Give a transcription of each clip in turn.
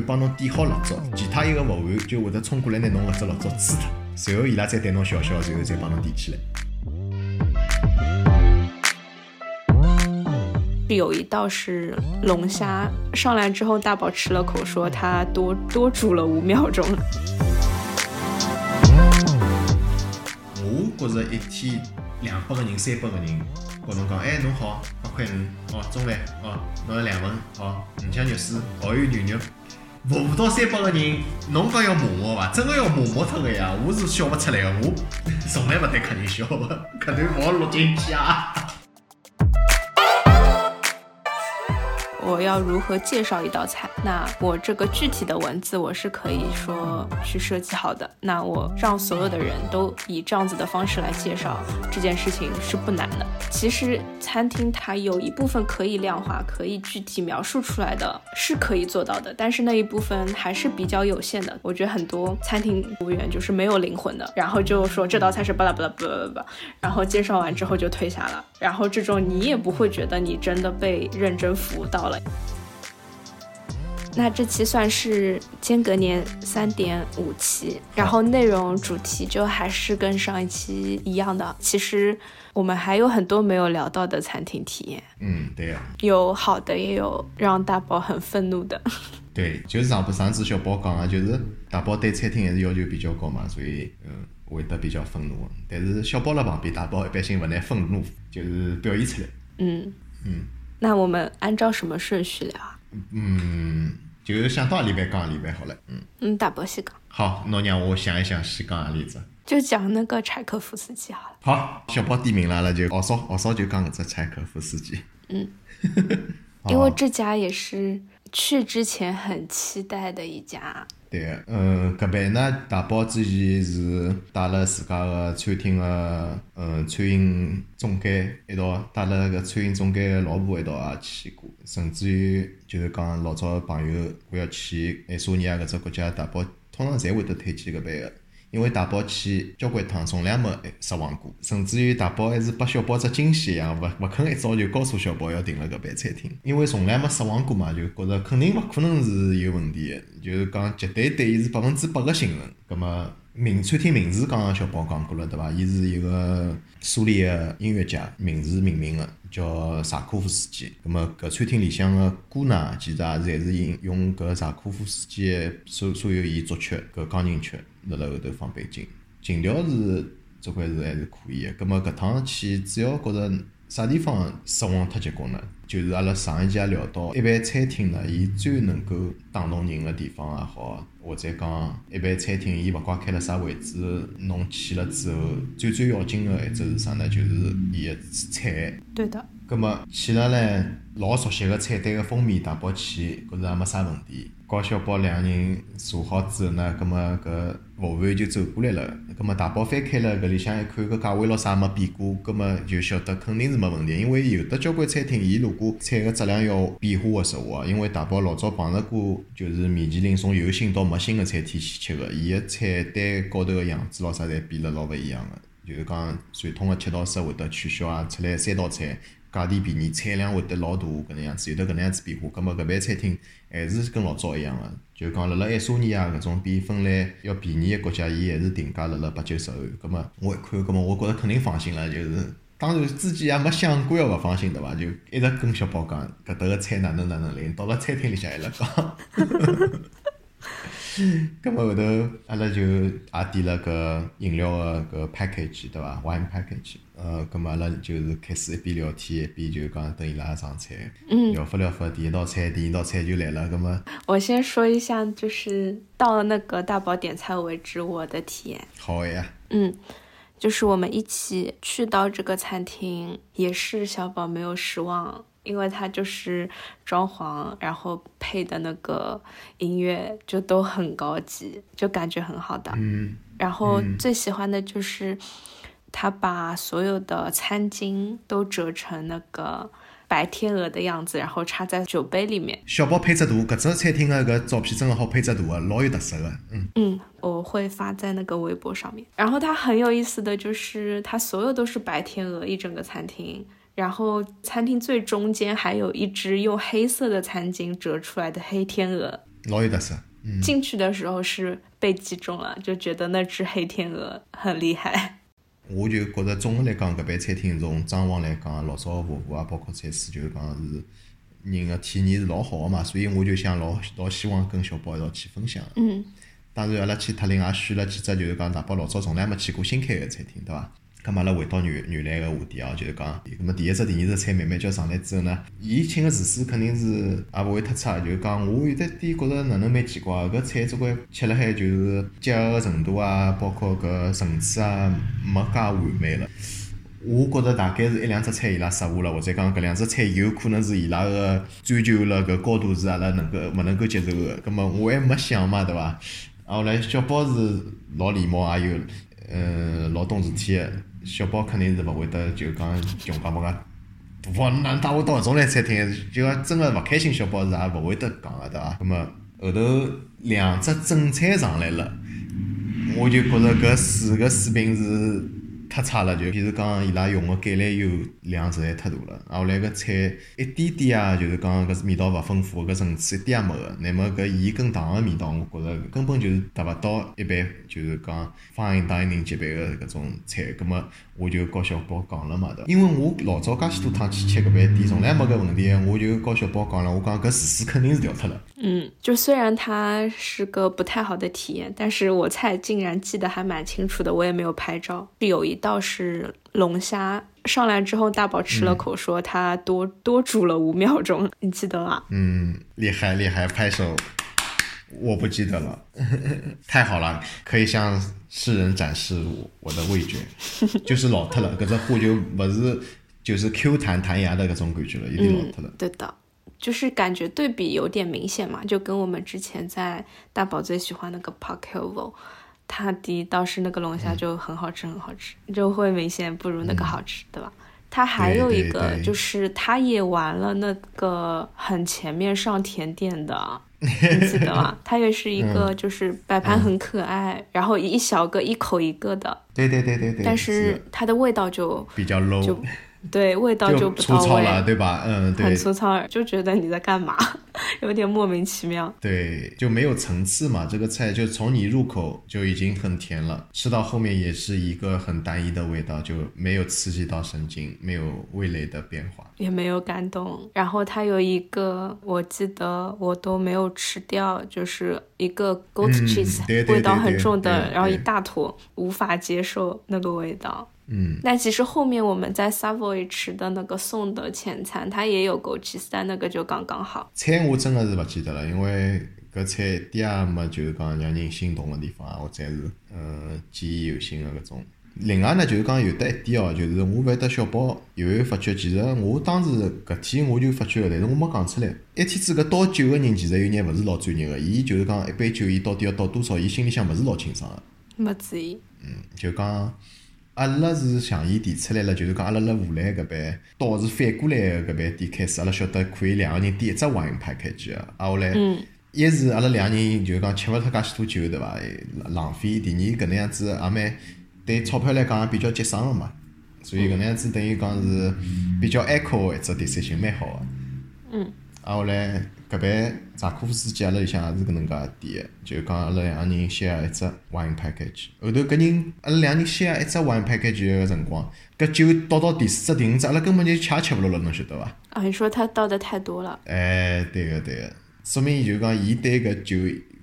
帮侬点好蜡烛，其他一个服务员就会得冲过来拿侬搿只蜡烛吹脱，随后伊拉再对侬笑笑，随后再帮侬点起来。有一道是龙虾，上来之后大宝吃了口，说他多多煮了五秒钟。我觉着一天两百个人、三百个人，跟侬讲，哎，侬好，八块五，哦，中饭，哦，侬要两份，好，五香肉丝，蚝油牛肉，服务到三百个人，侬讲要麻木伐？真的要麻木脱个呀！我是笑勿出来个，我从来勿对客人笑个，搿段勿好录进去啊！我要如何介绍一道菜？那我这个具体的文字我是可以说去设计好的。那我让所有的人都以这样子的方式来介绍这件事情是不难的。其实餐厅它有一部分可以量化、可以具体描述出来的，是可以做到的，但是那一部分还是比较有限的。我觉得很多餐厅服务员就是没有灵魂的，然后就说这道菜是巴拉巴拉巴拉巴拉，然后介绍完之后就退下了，然后这种你也不会觉得你真的被认真服务到了。那这期算是间隔年三点五期，然后内容主题就还是跟上一期一样的。其实我们还有很多没有聊到的餐厅体验。嗯，对呀。有好的，也有让大宝很愤怒的。对，就是上不上次小宝讲啊，就是大宝对餐厅还是要求比较高嘛，所以嗯会得比较愤怒。但是小宝辣旁边，大宝一般性勿拿愤怒就是表现出来。嗯嗯。那我们按照什么顺序聊啊？嗯，就是想到何里边讲何里边好了。嗯嗯，大宝先讲。好，侬让我想一想，先讲何例子？就讲那个柴可夫斯基好了。好，小宝点名了，那就奥少奥少就讲搿只柴可夫斯基。嗯，因为这家也是去之前很期待的一家。对个，嗯，搿边呢，大宝之前是带了自家个餐厅个，嗯，餐饮总监一道，带了搿餐饮总监个老婆一道也去过，甚至于就是讲老早朋友我要去爱沙尼亚搿只国家，大宝通常侪会得推荐搿边个。因为大宝去交关趟，从来没失望过，甚至于大宝还是拨小宝只惊喜一样，勿勿肯一早就告诉小宝要订了搿爿餐厅，因为从来没失望过嘛，就觉着肯定勿可能是有问题的，就是讲绝对对伊是百分之百个信任。葛末名餐厅名字刚刚小宝讲过了，对伐？伊是一个苏联个音乐家名字命名个，叫柴可夫斯基。葛末搿餐厅里向个歌呢，其实也是侪是引用搿柴可夫斯基所所有伊作曲搿钢琴曲。辣辣后头放背景，情调是这块是还是可以个。葛末搿趟去主要觉着啥地方失望太结棍了？就是阿拉上一集也聊到，一般餐厅呢，伊最能够打动人个地方也好，或者讲一般餐厅伊勿怪开了啥位置，侬去了之后，最最要紧个一只是啥呢？就是伊个菜。对的。葛末去了唻，老熟悉个菜单个封面，打包去，觉着也没啥问题。高小宝两个人坐好之后呢，葛末搿服务员就走过来了。葛末大宝翻开了搿里向一看，搿价位咾啥没变过，葛末就晓得肯定是没问题。因为有的交关餐厅，伊如果菜个质量要变化个实话，因为大宝老早碰着过，就是米其林从有新到没新个餐厅去吃个，伊个菜单高头个样子咾啥侪变了老勿一样个。就是讲传统个七道式会得取消啊，出来三道菜。价钿便宜，产量会得老大，搿能样子，有得搿能样子变化。葛末搿爿餐厅还是跟老早一样个，就讲辣辣爱沙尼亚搿种比芬兰要便宜个国家，伊还是定价辣辣八九十万。葛末我一看，葛末我觉着肯定放心了，就是当然之前也没想过要勿放心，对伐？就一直跟小宝讲搿搭个菜哪能哪能灵，到了餐厅里向还辣讲。咁么后头，阿拉就也点了个饮料个搿 package，对伐？wine package。呃，咁么阿拉就是开始一边聊天一边就讲等伊拉上菜。嗯。聊发聊发，第一道菜，第一道菜就来了。咁么，我先说一下，就是到了那个大宝点菜为止，我的体验。好呀。嗯，就是我们一起去到这个餐厅，也是小宝没有失望。因为它就是装潢，然后配的那个音乐就都很高级，就感觉很好的。嗯。然后最喜欢的就是他把所有的餐巾都折成那个白天鹅的样子，然后插在酒杯里面。小宝配只图，搿只餐厅的搿照片真的好配只图啊，老有特色的。嗯。嗯，我会发在那个微博上面。然后它很有意思的就是，它所有都是白天鹅，一整个餐厅。然后餐厅最中间还有一只用黑色的餐巾折出来的黑天鹅，老有特色。进去的时候是被击中了，就觉得那只黑天鹅很厉害。我就觉着总的来讲，搿爿餐厅从装潢来讲，老早服务啊，包括菜式，就是讲是人的体验是老好的嘛，所以我就想老老希望跟小宝一道去分享。嗯。当然，阿拉去特林也选了几只，就是讲大宝老早从来没去过新开的餐厅，对伐？咁阿拉回到原原来个话题哦，就是讲，咁么第一只、第二只菜慢慢叫上来之后呢，伊请个厨师肯定是也勿会太差，就是讲我有得点觉着哪能蛮奇怪，搿菜总归吃辣海就是结合个程度啊，包括搿层次啊，没介完美了。我觉着大概是一两只菜伊拉失误了，或者讲搿两只菜有可能是伊拉个追求了搿高度是阿拉能够勿能够接受个，咁么我还没想嘛，对伐？后来小宝是老礼貌，也有嗯老懂事体个。小宝肯定是勿会得，就讲穷讲么个，哇，哪能带我到搿种来餐厅？就讲真个勿开心，小宝是也勿会得讲个，对伐？葛末后头两只正餐上来了，我就觉着搿四个水平是。太差了，就比如讲伊拉用个橄榄油量实在太大了，后来个菜一点点啊，就是讲搿味道勿丰富，搿层次一点也没个。乃末搿盐跟糖个味道，我觉着根本就是达勿到一般，就是讲 fine dining 级别个搿种菜。葛末我就告小宝讲了嘛，对因为我老早介许多趟去吃搿爿店，从来没搿问题，我就告小宝讲了，我讲搿厨师肯定是调脱了。嗯，就虽然它是个不太好的体验，但是我菜竟然记得还蛮清楚的，我也没有拍照。有一道是龙虾，上来之后大宝吃了口，说他多多煮了五秒钟，你记得吗？嗯，厉害厉害，拍手。我不记得了，太好了，可以向世人展示我我的味觉，就是老特了，搿只货就勿是就是 Q 弹弹牙的搿种感觉了，有点老特了。对的。就是感觉对比有点明显嘛，就跟我们之前在大宝最喜欢那个 Park Hill，他的倒是那个龙虾就很好吃，很好吃，就会明显不如那个好吃，对吧？他还有一个就是他也玩了那个很前面上甜点的，你记得吗？他也是一个就是摆盘很可爱，然后一小个一口一个的，对对对对对，但是它的味道就比较 low。对，味道就不到位了，对吧？嗯，对，很粗糙，就觉得你在干嘛，有点莫名其妙。对，就没有层次嘛。这个菜就从你入口就已经很甜了，吃到后面也是一个很单一的味道，就没有刺激到神经，没有味蕾的变化，也没有感动。然后它有一个，我记得我都没有吃掉，就是一个 goat cheese，味道很重的，然后一大坨，无法接受那个味道。嗯，那其实后面我们在 Savoy 吃的那个送的前餐，它也有枸杞但那个就刚刚好。菜我真的是不记得了，因为搿菜一点也没就是讲让人心动的地方啊，或者是嗯记忆犹新的搿种。另外呢，就是讲有得一点哦，就是我勿晓得小宝有没有发觉，其实我当时搿天我就发觉了，但是我没讲出来。一天子搿倒酒个人其实有眼勿是老专业个，伊就是讲一杯酒伊到底要倒多少，伊心里向勿是老清爽个。没注意。嗯，就讲。阿拉是向伊提出来了，就是讲阿拉辣湖南搿边倒是反过来个搿边点开始，阿拉晓得可以两个人点一只 wine package 个，啊后来一是阿拉两个人就是讲吃勿脱介许多酒对伐？浪费。第二搿能样子也蛮对钞票来讲也比较节省个嘛，所以搿能样子等于讲是比较 eco 个一只 decision 蛮好个。嗯。啊后来。搿爿扎科夫斯基阿拉里向也是搿能介点个，就讲阿拉两个人 share 一只 wine package。后头搿人阿拉两个人 share 一只 wine package 个辰光，搿酒倒到第四只、第五只，阿拉根本就吃也吃勿落了，侬晓得伐？啊，你说他倒的太多了。哎，对个对个，说明就讲伊对搿酒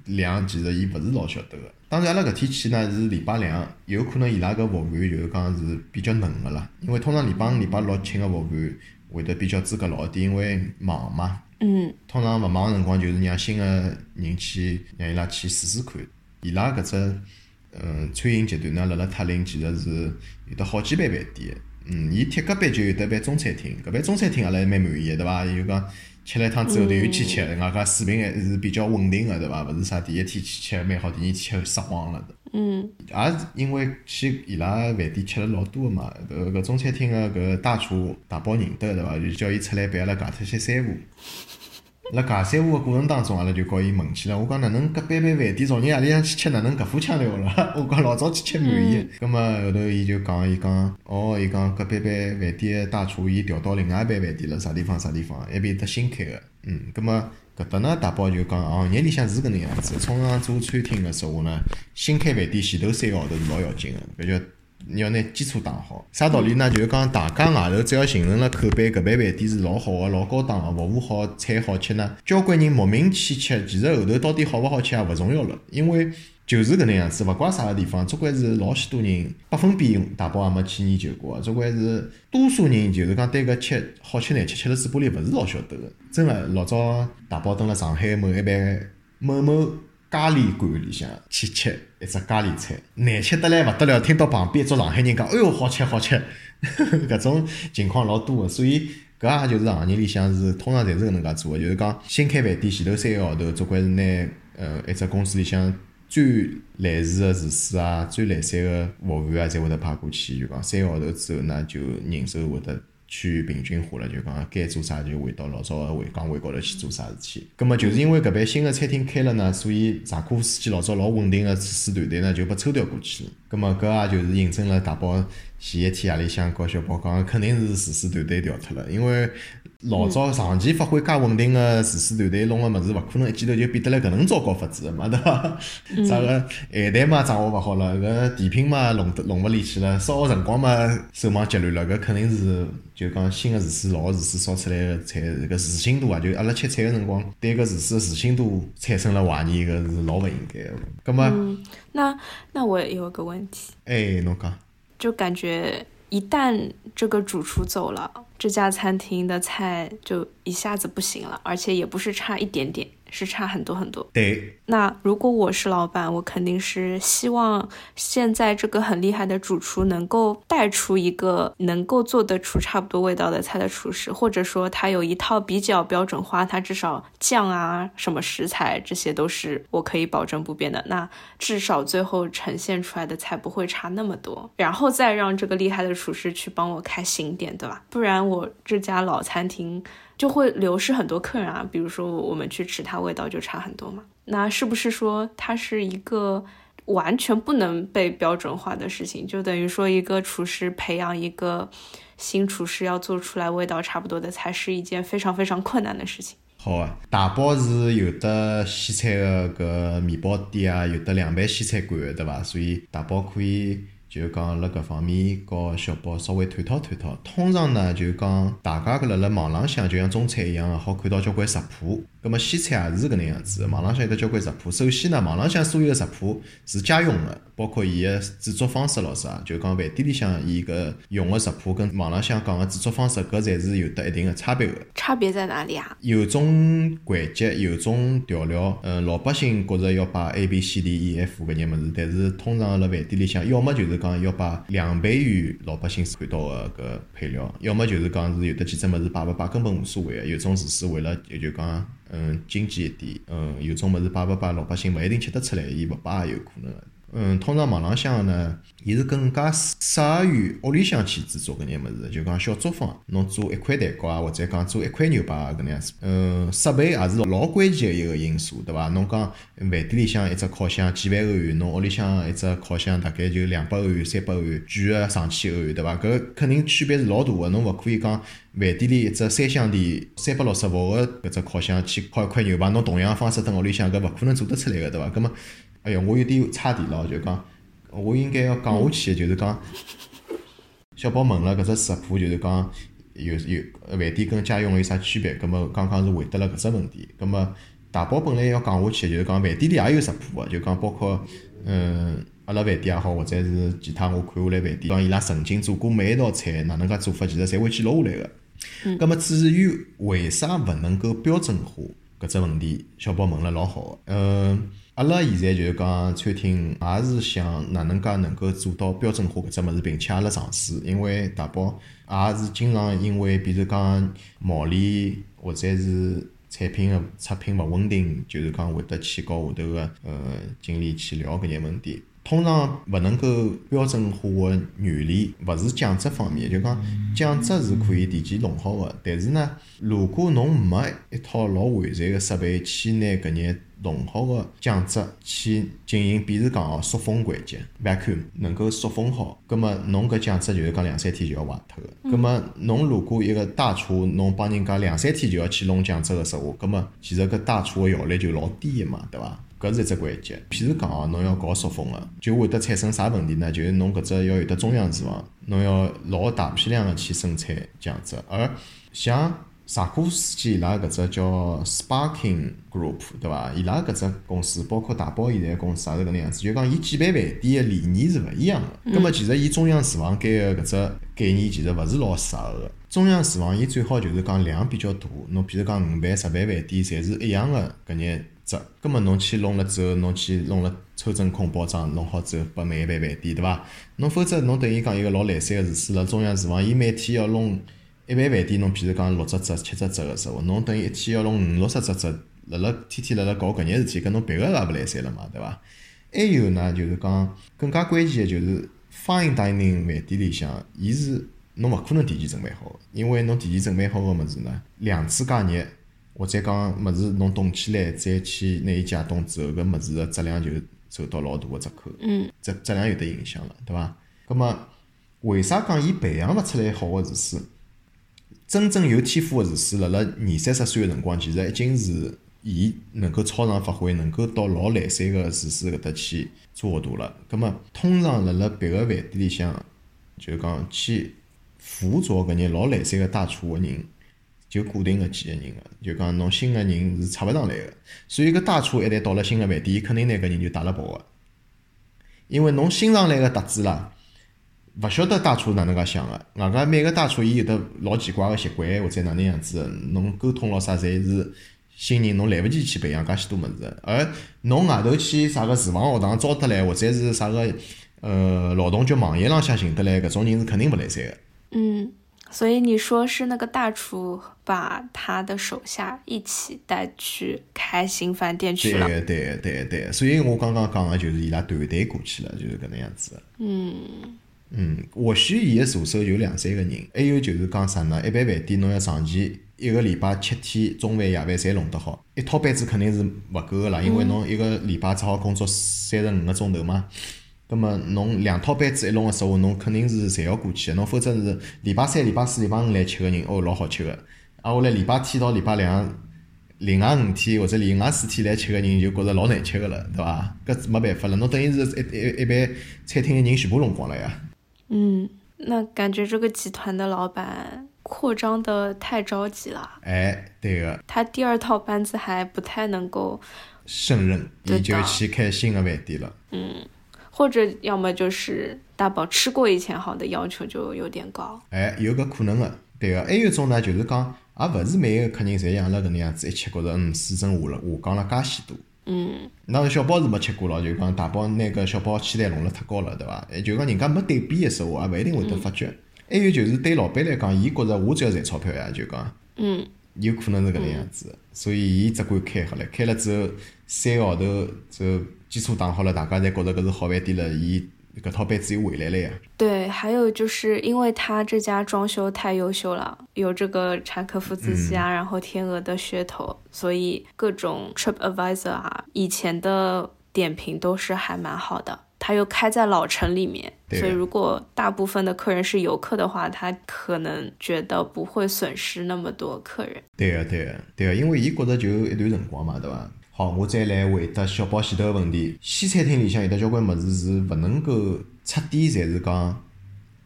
量其实伊勿是老晓得个。当然阿拉搿天去呢是礼拜两，有可能伊拉搿服务员就是讲是比较嫩个啦，因为通常礼拜五、礼拜六请个服务员会得比较资格老点，因为忙嘛。嗯，通常勿忙个辰光，就是让新个人去，让伊拉去试试看。伊拉搿只，嗯，餐饮集团呢，辣辣塔林其实是有得好几爿饭店。嗯，伊贴隔壁就有得爿中餐厅，搿爿中餐厅阿拉还蛮满意个，对伐？就讲吃了一趟之后，头又去吃，外加水平还是比较稳定个，对伐？勿是啥第一天去吃蛮好，第二天吃失望了的。嗯，也是因为去伊拉饭店吃了老多个嘛，搿搿中餐厅个搿大厨大包认得对伐？就叫伊出来陪阿拉夹脱些三胡。辣尬三胡个过程当中，阿拉就告伊问起了。我讲哪能搿般般饭店，昨日夜里向去吃，哪能搿副腔调了？我讲老早去吃满意。葛末后头伊就讲，伊讲，哦，伊讲搿般般饭店大厨伊调到另外一爿饭店了，啥地方啥地方，一边搭新开个。嗯，葛末搿搭呢，大宝就讲，行业里向是搿能样子。通常做餐厅个说话呢，新开饭店前头三个号头是老要紧个，搿叫。你要拿基础打好，啥道理呢？就是讲大家外头只要形成了口碑，搿爿饭店是老好个、老高档个，服务好，菜好吃呢。交关人慕名去吃，其实后头到底好勿好吃也勿重要了，因为就是搿能样子，勿怪啥个地方，总归是老许多人百分比大宝也没去研究过，总归是多数人就是讲对搿吃好吃难吃吃了嘴巴里勿是老晓得个。真个，老早大宝蹲辣上海某一爿某某。咖喱馆里向去吃一只咖喱菜，难吃得来勿得了。听到旁边一桌上海人讲：“哎哟，好吃好吃！” 搿种情况老多个，所以搿也就是行业里向是通常侪是搿能介做个，就是讲新开饭店前头三个号头，总归是拿呃一只公司里向最来事个厨师啊、最来三个服务员啊，侪会得派过去。就讲三个号头之后呢，就人手会得。去平均化了，就讲该做啥就回到老早个回岗位高头去做啥事体。咁么就是因为搿爿新个餐厅开了呢，所以柴可夫斯基老早老稳定个厨师团队呢就被抽调过去了。葛末搿也就是印证了大宝前一天夜里向告小宝讲，肯定是厨师团队调脱了，因为。老早长期发挥介稳定个厨师团队弄个物事，勿可能一记头就变得来搿能糟糕法子个嘛，对伐？啥个咸蛋嘛掌握勿好了，搿甜品嘛弄得弄勿里去了，烧个辰光嘛手忙脚乱了，搿肯定是就讲新个厨师老个厨师烧出来个菜，搿自信度啊，就阿拉吃菜个辰光对搿厨师个自信度产生了怀疑，搿是老勿应该个。葛末，那那我有个问题，哎，侬讲，就感觉一旦这个主厨走了。这家餐厅的菜就一下子不行了，而且也不是差一点点。是差很多很多。对，那如果我是老板，我肯定是希望现在这个很厉害的主厨能够带出一个能够做得出差不多味道的菜的厨师，或者说他有一套比较标准化，他至少酱啊、什么食材这些都是我可以保证不变的。那至少最后呈现出来的菜不会差那么多，然后再让这个厉害的厨师去帮我开新店，对吧？不然我这家老餐厅。就会流失很多客人啊，比如说我们去吃它，味道就差很多嘛。那是不是说它是一个完全不能被标准化的事情？就等于说一个厨师培养一个新厨师要做出来味道差不多的菜，是一件非常非常困难的事情。好啊，大包是有的西餐的个面包店啊，有的凉拌西餐馆对吧？所以大包可以。就讲辣搿方面，和小宝稍微探讨探讨。通常呢，就讲大家搿辣辣网浪向，就像中餐一样，好看到交关食谱。葛末西餐也是搿能样子，网浪向有得交关食谱。首先呢，网浪向所有个食谱是家用个，包括伊个制作方式咾啥，就讲饭店里向伊搿用个食谱跟网浪向讲个制作方式，搿侪是有得一定个差别个。差别在哪里啊？有种环节，有种调料，嗯，老百姓觉着要摆 A B C D E F 搿眼物事，但是通常辣饭店里向，要么就是讲要摆两倍于老百姓看到个搿配料，要么就是讲是有的几只物事摆勿摆根本无所谓个。有种厨师为了就讲。嗯，经济一点，嗯，有种物事摆勿摆，老百姓勿一定吃得出来，伊勿摆也有可能。嗯，通常网浪向呢，伊是更加适适合于屋里向去制作搿眼物事，就讲小作坊，侬做一块蛋糕啊，或者讲做一块牛排啊搿能样子。嗯，设备也是老关键个一个因素，对伐？侬讲饭店里向一只烤箱几万欧元，侬屋里向一只烤箱大概就两百欧元、三百欧元，贵个上千欧元，对伐？搿肯定区别是老大个，侬勿可以讲饭店里一只三箱的三百六十伏个搿只烤箱去烤一块牛排，侬同样方式蹲屋里向搿勿可能做得出来个，对伐？搿么？哎呀，我有点差题了，就讲我应该要讲下去，就是讲小宝问了搿只食谱，就是讲有有饭店跟家用有啥区别？葛末刚刚是回答了搿只问题。葛末大宝本来要讲下去，就是讲饭店里也有食谱个，就讲包括嗯阿拉饭店也好，或者是其他我看下来饭店，讲伊拉曾经做过每一道菜哪能介做法，其实侪会记录下来个。嗯。葛末至于为啥勿能够标准化搿只问题，小宝问了老好个，嗯。阿拉现在就是讲餐厅，也是想哪能介能够做到标准化搿只物事，并且阿拉尝试，因为大宝也是经常因为，比如讲毛利或者是产品个出品勿稳定，就是讲会得去告下头个呃经理去聊搿眼问题。通常勿能够标准化个原理，勿是酱汁方面，就讲酱汁是可以提前弄好个。但是呢，如果侬没一套老完善个设备去拿搿眼弄好个酱汁去进行，比如讲哦，塑封环节别看能够塑封好，葛末侬搿酱汁就是讲两三天就要坏脱个。葛末侬如果一个大厨，侬帮人家两三天就要去弄酱汁个说话，葛末其实搿大厨个效率就老低个嘛，对伐？搿是一只环节。譬如讲哦，侬要搞塑封个，就会得产生啥问题呢？就是侬搿只要有得中央厨房，侬要老大批量个去生产酱汁。而像萨科斯基伊拉搿只叫 Sparking Group，对伐？伊拉搿只公司，包括大宝现在公司也是搿能样子。就讲伊举办饭店个理念是勿一样个。葛末其实伊中央厨房间个搿只概念其实勿是老适合个。中央厨房伊最好就是讲量比较大，侬比如讲五万、十万饭店，侪是一样个搿眼。只，葛末侬去弄了之后，侬去弄了抽真空包装，弄好之后拨每一盘饭店，对伐？侬否则侬等于讲一个老来三个厨师辣中央厨房，伊每天要弄一般饭店，侬譬如讲六只只、七只只个时候，侬等于一天要弄五六十只只，辣辣天天辣辣搞搿眼事体，搿侬别个也勿来三了嘛，对伐？还有呢，就是讲更加关键个就是 fine dining 饭店里向，伊是侬勿可能提前准备好，因为侬提前准备好个物事呢，两次加热。或者讲物事侬冻起来，再去拿伊解冻之后，搿物事个质量就受到老大个折扣，嗯质质量有得影响了，对伐？葛末为啥讲伊培养勿出来好个厨师？真正有天赋个厨师，辣辣二三十岁个辰光，其实已经是伊能够超常发挥，能够到老来三个厨师搿搭去做大了。葛末通常辣辣别个饭店里向，就讲去辅佐搿眼老来三个大厨个人。就固定个几个人个，就讲侬新个人是插勿上来个，所以搿大厨一旦到了新个饭店，伊肯定拿搿人就带了跑个。因为侬新上来个搭子啦，勿晓得大厨哪能介想个，外加每个大厨伊有得老奇怪个习惯或者哪能样子，侬沟通咾啥侪是新人，侬来勿及去培养介许多物事。而侬外头去啥个厨房学堂招得来，或者是啥个呃劳动局网页浪向寻得来，搿种人是肯定勿来三个。嗯。所以你说是那个大厨把他的手下一起带去开新饭店去了？对对对对，所以我刚刚讲个就是伊拉团队过去了，就是搿能样子。嗯嗯，或许伊个助手有两三个人，还有就是讲啥呢？一般饭店侬要长期一个礼拜七天中饭夜饭侪弄得好，一套班子肯定是勿够个啦，因为侬一个礼拜只好工作三十五个钟头嘛。葛末侬两套班子一弄个时候，侬肯定是侪要过去个，侬否则是礼拜三、礼拜四、礼拜五来吃个人，哦，老好吃个。啊，下来礼拜天到礼拜两，另外五天或者另外四天来吃个人，就觉着老难吃个了，对伐？搿没办法了，侬等于是一一一般餐厅个人全部弄光了呀。嗯，那感觉这个集团的老板扩张的太着急了。哎，对个。他第二套班子还不太能够胜任，伊就去开新的饭店了。嗯。或者要么就是大宝吃过以前好的要求就有点高，哎，有个可能的，对个，还有一种呢，就是讲，也勿是每个客人侪像辣搿能样子，一吃觉着嗯，水准下了，下降了介许多。嗯。那小包是没吃过了，就讲大包拿个小包期待弄了太高了，对伐？哎，就讲人家没对比的时候，也勿一定会得发觉。还有就是对老板来讲，伊觉着我只要赚钞票呀，就讲。嗯。有可能是搿能样子，所以伊只管开好了，开了之后三个号头之后。基础打好了，大家侪觉着搿是好饭店了，伊搿套班子又回来了呀。对，还有就是因为他这家装修太优秀了，有这个柴可夫斯基啊，然后天鹅的噱头，所以各种 Trip Advisor 啊，以前的点评都是还蛮好的。他又开在老城里面，所以如果大部分的客人是游客的话，他可能觉得不会损失那么多客人。对啊，对啊，对啊，因为伊觉得就一段辰光嘛，对伐？好，我再来回答小宝前头个问题。西餐厅里向有得交关物事是勿能够彻底，侪是讲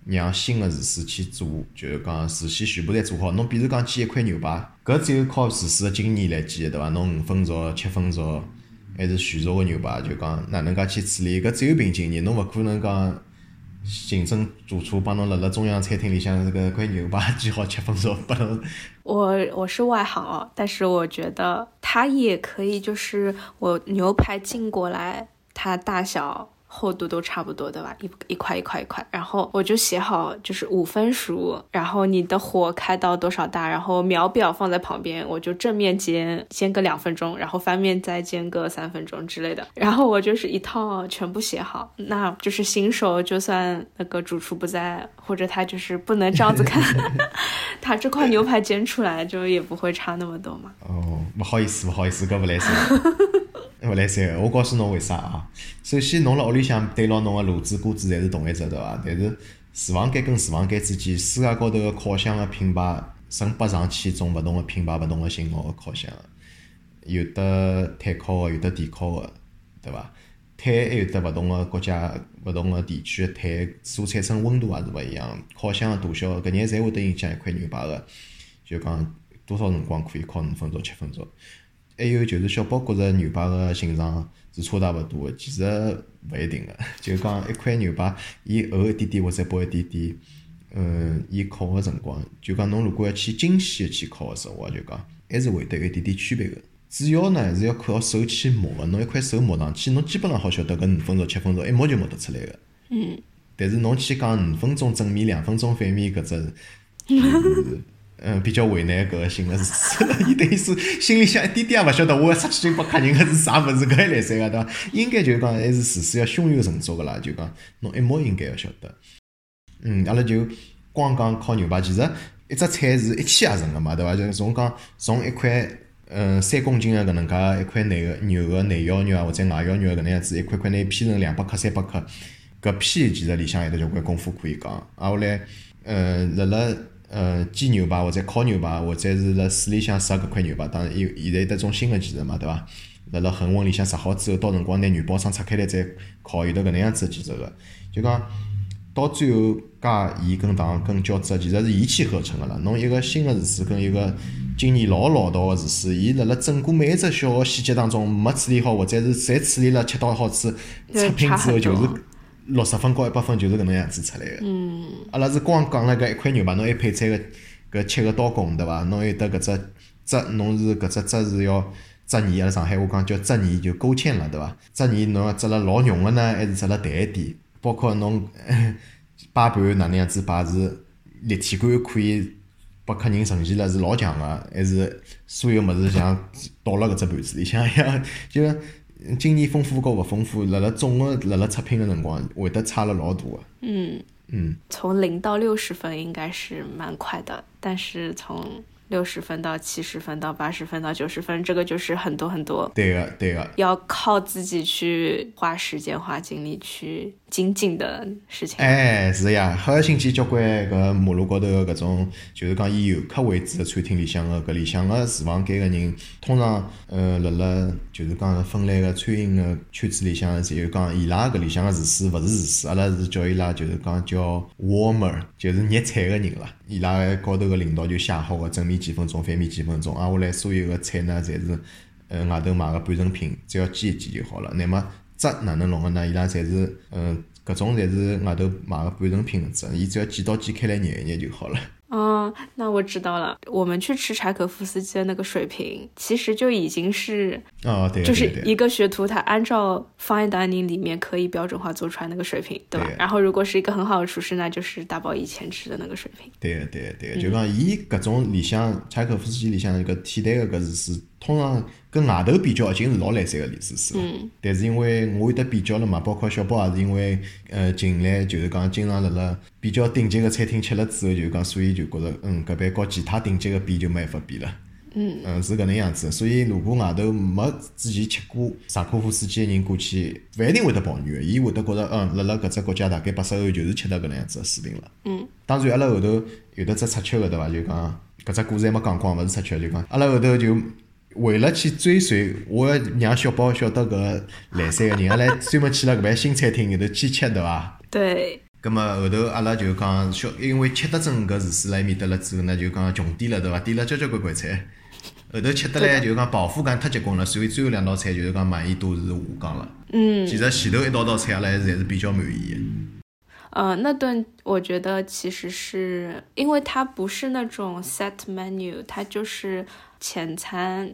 让新个厨师去做，就是讲事先全部侪做好。侬比如讲煎一块牛排，搿只有靠厨师个经验来煎，对伐？侬五分熟、七分熟，还是全熟个牛排，就讲哪能介去处理，搿只有凭经验，侬勿可能讲。行政主厨帮侬辣辣中央餐厅里向这个块牛排煎好七分熟拨侬。我我是外行哦，但是我觉得它也可以，就是我牛排进过来，它大小厚度都差不多，的吧？一一块一块一块，然后我就写好就是五分熟，然后你的火开到多少大，然后秒表放在旁边，我就正面煎煎个两分钟，然后翻面再煎个三分钟之类的，然后我就是一套全部写好，那就是新手就算那个主厨不在，或者他就是不能这样子看，他这块牛排煎出来就也不会差那么多嘛。哦，不好意思，不好意思，搿勿来三，勿来三个。我告诉侬为啥啊？首先，侬辣屋里向对牢侬个炉子、锅子侪是同一只，对伐？但是厨房间跟厨房间之间，世界高头个烤箱个品牌成百上千种勿同个品牌、勿同个型号个烤箱，有的碳烤个，有的电烤个，对伐？碳还有得勿同个国家、勿同个地区个碳所产生温度也是勿一样，烤箱个大小搿眼侪会得影响一块牛排个，就讲多少辰光可以烤五分钟、七分钟。还有就是小宝觉着牛排个形状是差大勿多个，其实勿一定个。就讲一块牛排，伊厚一点点或者薄一点点，嗯，伊烤个辰光，就讲侬如果要去精细个去烤个时候，就讲还是会得有一点点区别个。主要呢还是要靠手去磨个，侬一块手磨上去，侬基本上好晓得搿五分钟、七分钟一磨就磨得出来个。嗯。但是侬去讲五分钟正面、两分钟反面，搿只是。嗯，比较为难搿个性个是，伊等于是心里想一点点也勿晓得，我要出去拨客人个是啥物事，搿还来三个对伐？应该就是讲还是事事要胸有成竹个啦，就讲侬一摸应该要晓得。嗯，阿拉就光讲烤牛排，其实一只菜是一气呵成个嘛，对伐？就从讲从一块嗯三公斤个搿能介一块内个牛个内腰肉啊，或者外腰肉搿能样子，一块块拿伊劈成两百克、三百克，搿批其实里向有得交关功夫可以讲。啊，后来嗯辣辣。呃，煎牛排或者烤牛排，或者是辣水里向杀搿块牛排，当然有现在有得种新个技术嘛，对伐？辣辣恒温里向杀好之后，到辰光拿牛包装拆开来再烤，有得搿能样子个技术个。就讲到最后加盐跟糖跟胶质，其实是一气呵成个啦。侬一个新个厨师跟一个经验老老道个厨师，伊辣辣整个每一只小个细节当中没处理好，或者是侪处理了恰到好处，出品之后就是。六十分高一百分就是搿能样子出来个。嗯。阿拉是光讲了搿一块牛排，侬还配菜个搿切个刀工对伐？侬有得搿只汁，侬是搿只汁是要汁泥，阿拉上海话讲叫汁泥，就勾芡了对伐？汁泥侬要汁了老浓个呢，还是汁了淡一点？包括侬 摆盘哪能样子摆是立体感可以拨客人呈现了是老强个，还是所有物事像倒辣搿只盘子里向一样 就。经验丰富和勿丰富，辣辣总个辣辣出品个辰光，会得差了老大个。嗯嗯，从零到六十分应该是蛮快的，但是从。六十分到七十分到八十分到九十分，这个就是很多很多。对个，对个。要靠自己去花时间、花精力去紧紧的事情。哎，是呀，核心期交关搿马路高头搿种，就是讲以游客为主的餐厅里向个搿里向个厨房间个人，通常呃辣辣就是讲分类个餐饮个圈子里向，就讲伊拉搿里向个厨师勿是厨师，阿拉是叫伊拉就是讲叫 warmer，就是热菜个人啦。伊拉高头个领导就写好个正面几分钟，反面几分钟，挨下来所有个菜呢，侪是呃外头买个半成品，只要煎一煎就好了。那么汁哪能弄个呢？伊拉侪是嗯，搿种侪是外头买个半成品个汁，伊只要剪刀剪开来捏一捏就好了。哦，那我知道了。我们去吃柴可夫斯基的那个水平，其实就已经是哦，对，就是一个学徒，他按照 fine dining 里面可以标准化做出来那个水平，对吧？然后如果是一个很好的厨师，那就是大宝以前吃的那个水平。对个，对个，对个，就讲伊搿种里向柴可夫斯基里向一个替代个搿厨师，通常跟外头比较已经是老来三个厨师了。嗯。但是因为我有得比较了嘛，包括小宝也是因为呃近来就是讲经常辣辣比较顶级个餐厅吃了之后，就讲所以就觉着嗯搿边和其他顶级个比就没办法比了。嗯。嗯，是搿能样子。所以如果外头没之前吃过柴可夫斯基个人过去，勿一定会得抱怨个，伊会得觉着嗯辣辣搿只国家大概八十后就是吃到搿能样子个水平了。嗯。当然阿拉后头有得只插曲个对伐？就讲搿只故事还没讲光，勿是插曲，就讲阿拉后头就。为了去追随，我要让小宝晓得搿来三个人，阿拉专门去了搿爿新餐厅里头去吃，对伐？对。葛末后头阿拉就讲小，因为吃得准搿厨师辣埃面搭了之后呢，就讲穷点了，对伐？点了交交关关菜，后头吃得来就讲饱腹感太结棍了，所以最后两道菜就是讲满意度是下降了。嗯。其实前头一道道菜阿拉还是还是比较满意的。呃，那顿我觉得其实是因为它不是那种 set menu，它就是前餐。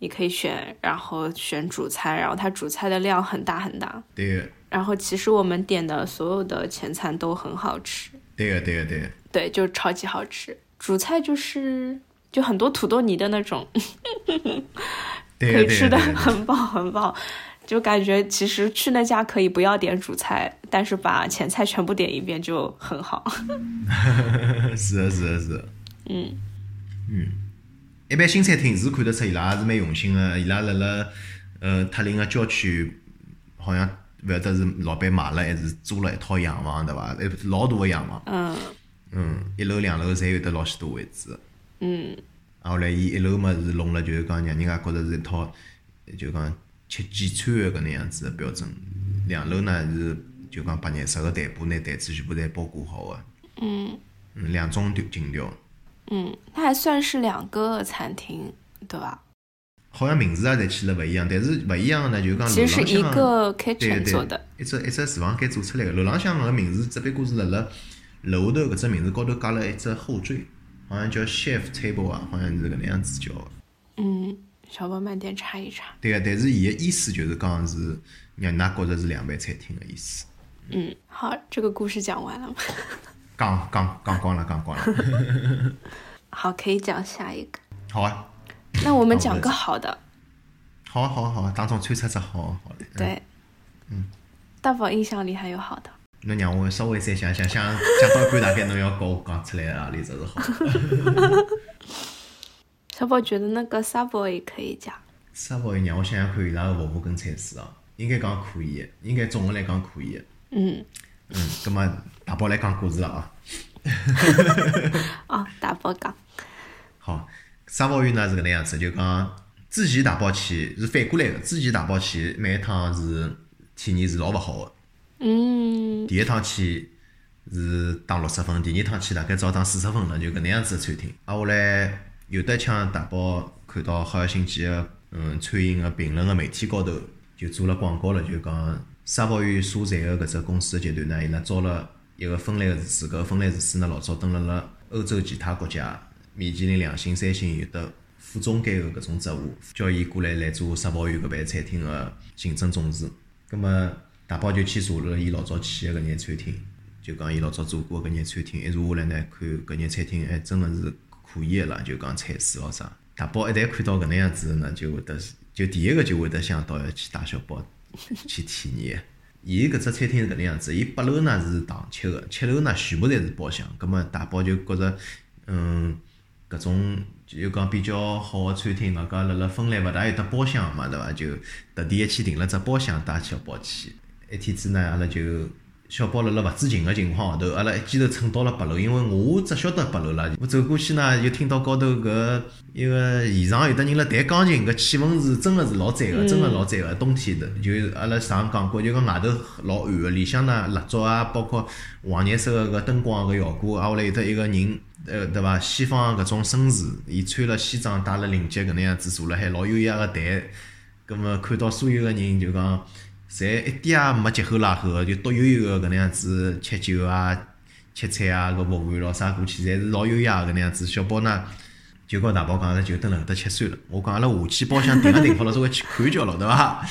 你可以选，然后选主餐，然后它主菜的量很大很大。对，然后其实我们点的所有的前餐都很好吃，对呀，对呀，对呀。对，就超级好吃。主菜就是就很多土豆泥的那种，可以吃的很饱很饱。就感觉其实去那家可以不要点主菜，但是把前菜全部点一遍就很好。是的，是的，是嗯。嗯一般新餐厅是看得出伊拉也是蛮用心个，伊拉辣辣呃塔林个郊区，好像勿晓得是老板买了还是租了一套洋房，对伐？一老大个洋房，嗯嗯，一楼两楼侪有得老许多位置。嗯啊，后来伊一楼嘛是弄了，就是讲让人家觉着是一套，就讲吃几餐个搿能样子个标准。两楼呢是就讲白颜色个台布，拿台子全部侪包裹好个，嗯嗯，两种调情调。嗯，它还算是两个餐厅，对吧？好像名字也侪起了勿一样，但是勿一样的呢，就是讲楼其实是一个对 kitchen 做的。一只一只厨房间做出来的。楼浪向个名字只不过是辣辣楼头搿只名字高头加了一只后缀，好像叫 chef table 啊，好像是搿能样子叫个。嗯，小宝慢点查一查。对个，但是伊个意思就是讲是让㑚觉着是凉拌餐厅个意思。嗯，好，这个故事讲完了吗？讲讲讲光了，讲光了。好，可以讲下一个。好啊，那我们讲个好的，好啊，好啊，好啊，当中穿插着好啊好的。嗯对。嗯。大宝印象里还有好的。侬让我稍微再想想，想想到一半，大概侬要跟我讲出来啊里只是好。小宝觉得那个 Subway 可以讲。Subway 让我想想看伊拉个服务跟菜式啊，应该讲可以的，应该总的来讲可以的。嗯。嗯，葛么大宝来讲故事了啊。哦，大宝讲。好，沙包鱼呢是搿能样子，就讲之前大宝去是反过来个，之前大宝去每一趟是体验是老勿好个。嗯第一趟去是打六十分，第二趟去大概只好打四十分了，就搿能样子个餐厅。啊，后来有得抢大宝看到好像星期个嗯餐饮个评论个媒体高头就做了广告了，就讲沙包鱼所在个搿只公司个集团呢，伊拉招了一个芬兰个厨师，搿个芬兰厨师呢老早蹲辣辣欧洲其他国家，米其林两星、三星有得副总监个搿种职务，叫伊过来来做沙包鱼搿爿餐厅个行政总厨。葛么大宝就去查了伊老早去个搿眼餐厅，就讲伊老早做过搿眼餐厅，一查下来呢，看搿眼餐厅还真个是可以个啦，就讲菜式咾啥。大宝一旦看到搿能样子呢，就会得就第一个就会得想到要去带小宝去体验。伊搿只餐厅是搿能样子，伊八楼呢是堂吃个，七楼呢全部侪是包厢。葛末大宝就觉着，嗯，搿种就讲比较好个餐厅，外加辣辣芬兰勿大有得包厢个嘛，对伐？就特地一去订了只包厢带小宝去。一天子呢，阿拉就小宝辣辣勿知情个情况下头，阿拉一记头蹭到了八楼，因为我只晓得八楼啦。我走过去呢，就听到高头搿一个现场有得人辣弹钢琴，搿气氛是真个是老赞个，真个老赞个。冬天的，就阿拉上讲过，就讲外头老暗个，里向呢蜡烛啊，包括黄颜色个搿灯光搿效果，啊，后来有得一个人，呃，对伐？西方搿种绅士，伊穿了西装，戴了领结搿能样子坐辣海，老优雅个弹。葛末看到所有个人就讲，侪一点也没急吼拉吼个，就独悠悠个搿能样子吃酒啊、吃菜啊，搿服务员咾啥过去，侪是老优雅个搿能样子。小宝呢，就告大宝讲，就蹲辣搿搭吃算了。我讲阿拉下去包厢订也订好了，稍微去看叫了，对伐？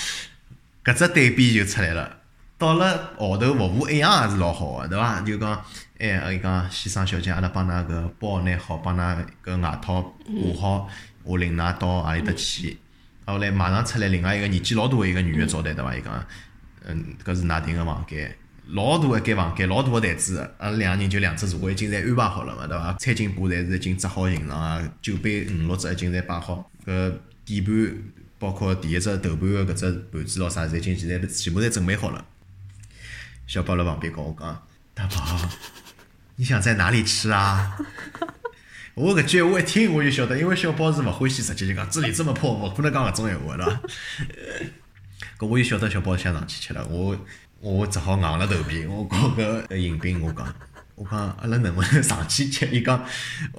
搿只对比就出来了。到了号头服务一样也是老好个，对伐？就讲，哎，伊讲先生小姐，阿拉帮㑚搿包拿好，帮㑚搿外套挂好，我领㑚到何里搭去。啊后来马上出来另外一个年纪老大个一个女个招待，对伐？伊讲，嗯，搿是㑚订个房间，老大一间房间，老大个台子，阿拉两个人就两只座位已经侪安排好了嘛，对伐？餐巾布侪是已经折好形状啊，酒杯五六只已经侪摆好，搿底盘包括第一只头盘个搿只盘子咾啥，侪已经现在全部侪准备好了。小宝辣旁边跟我讲：“大宝，你想在哪里吃啊？”我搿句闲话一听我就晓得，因为小宝是勿欢喜直接就讲这里这么破，勿可能讲搿种闲话对伐？搿我就晓得小宝想上去吃了，我我只好硬了头皮，我告搿迎宾我讲，我讲阿拉能不能上去吃？伊讲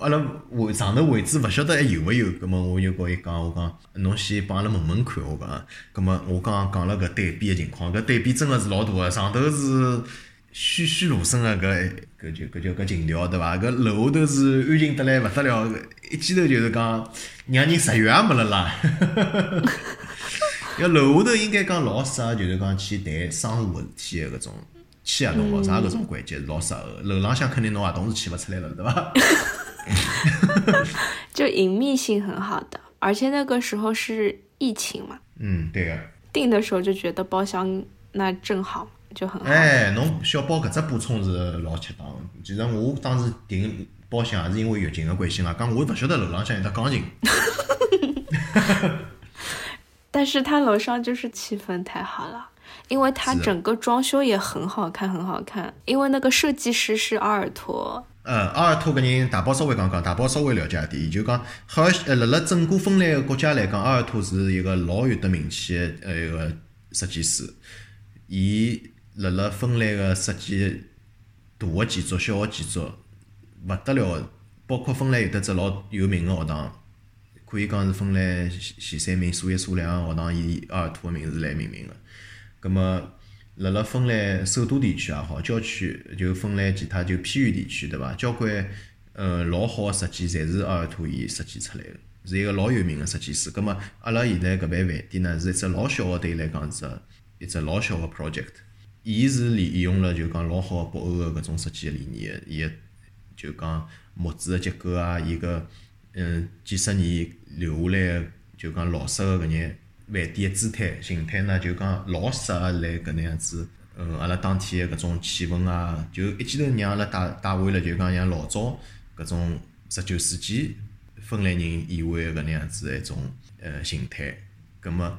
阿拉位上头位置勿晓得还有勿有，葛末我就告伊讲，我讲侬先帮阿拉问问看，我讲，葛末我刚讲了搿对比个情况，搿对比真个是老大个，上头是栩栩如生个搿搿就搿叫搿情调对伐？搿楼下头是安静得来勿得了，一记头就是讲让人食欲也没了啦。要楼下头应该讲老适合，就是讲去谈商务事体个搿种签合同咯，啥搿种环节是老适合个。楼浪向肯定侬合同是签勿出来了，对伐？就隐秘性很好的，而且那个时候是疫情嘛，嗯，对个。订的时候就觉得包厢那正好就很好。哎，侬小宝搿只补充是老恰当的。其实我当时订包厢也是因为疫情的关系啦，讲我勿晓得楼浪向有得钢琴。但是他楼上就是气氛太好了，因为他整个装修也很好看，很好看。因为那个设计师是阿尔托，嗯，阿尔托搿人，大宝稍微讲讲，大宝稍微了解一点，伊就讲，好像呃，辣辣整个芬兰个国家来讲，阿尔托是一个老有得名气的呃一个设计师。伊辣辣芬兰个设计大个建筑、小个建筑勿得了，包括芬兰有得只老有名个学堂，可以讲是芬兰前前三名数一数两个学堂，以阿尔图个名字来命名个。葛么，辣辣芬兰首都地区也好，郊区就芬兰其他就偏远地区对伐？交关呃老好个设计，侪是阿尔图伊设计出来个，是一个老有名个设计师。葛么，阿拉现在搿爿饭店呢，是一只老小个对伊来讲是一只老小个 project。伊是利用了就讲老好个北欧个搿种设计理念个，伊就讲木质个结构啊，伊个嗯几十年留下来个就讲老式个搿眼饭店个姿态形态呢，就讲老适合来搿能样子，嗯，阿拉当天个搿种气氛啊，就一记头让阿拉带带回了就讲像老早搿种十九世纪芬兰人宴会搿能样子的一种呃形态，葛末。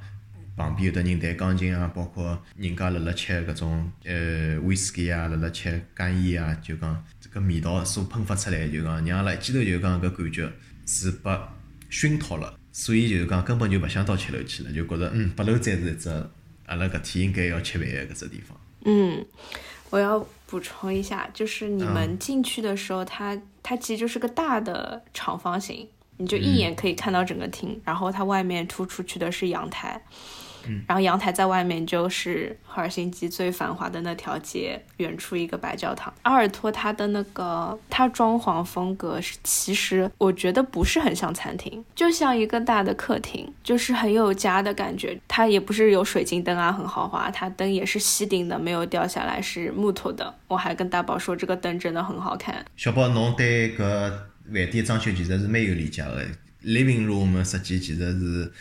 旁边有的人弹钢琴啊，包括人家辣辣吃搿种呃威士忌啊，辣辣吃干烟啊，就讲这个味道所喷发出来，就讲让阿拉一记头就讲搿感觉是被熏陶了，所以就是讲根本就勿想到七楼去了，就觉着嗯八楼才是一只阿拉搿天应该要吃饭的搿只地方。嗯，我要补充一下，就是你们进去的时候，它它其实就是个大的长方形，你就一眼可以看到整个厅，然后它外面突出去的是阳台。然后阳台在外面就是赫尔辛基最繁华的那条街，远处一个白教堂。阿尔托它的那个它装潢风格是，其实我觉得不是很像餐厅，就像一个大的客厅，就是很有家的感觉。它也不是有水晶灯啊，很豪华，它灯也是吸顶的，没有掉下来，是木头的。我还跟大宝说这个灯真的很好看。小宝，侬对搿饭店装修其实是蛮有理解的，living room 设计其实是。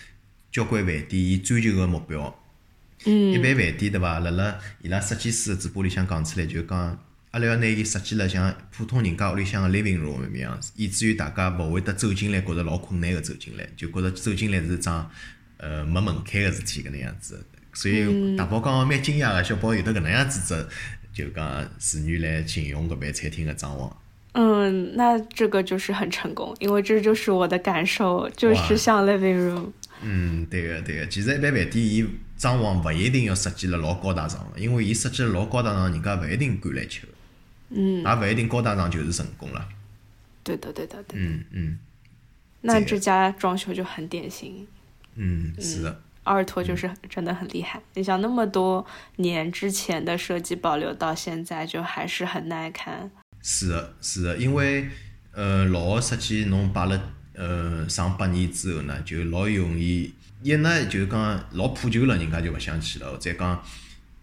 交关饭店伊追求个目标，嗯，一般饭店对伐？辣辣伊拉设计师个嘴巴里向讲出来，就讲阿拉要拿伊设计了像普通人家屋里向个 living room 一样，以至于大家勿会得走进来觉着老困难个走进来，就觉着走进来是桩呃没门槛个事体搿能样子。所以大宝讲蛮惊讶个，小宝有得搿能样子只就讲词语来形容搿爿餐厅个装潢。嗯，那这个就是很成功，因为这就是我的感受，就是像 living room。嗯，对个对个，其实一般饭店伊装潢勿一定要设计了老高大上个，因为伊设计了老高大上，人家勿一定敢来吃个，嗯，也勿一定高大上就是成功了。对的对的对的。嗯嗯那这家装修就很典型，嗯，是的，阿尔托就是真的很厉害。你想那么多年之前的设计保留到现在，就还是很耐看。是的，是的，因为呃老个设计侬摆了呃上百年之后呢，就老容易一呢就讲老破旧了，人家就勿想去了；或者讲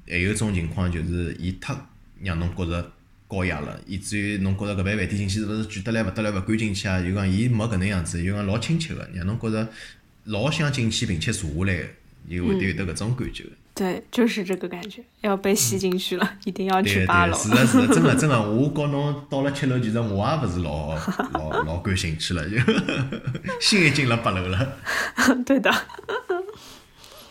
还有一种情况就是伊太让侬觉着高雅了，以至于侬觉着搿爿饭店进去是勿是贵得来勿得了，勿敢进去啊？就讲伊没搿能样子，就讲老亲切个，让侬觉着老想进去并且坐下来个，就会得有得搿种感觉。对，就是这个感觉，要被吸进去了，一定要去八楼。是的，是的，真的 真的，我告侬到了七楼，其实我也不是老老老感兴趣了，就 心已经了八楼了。对的。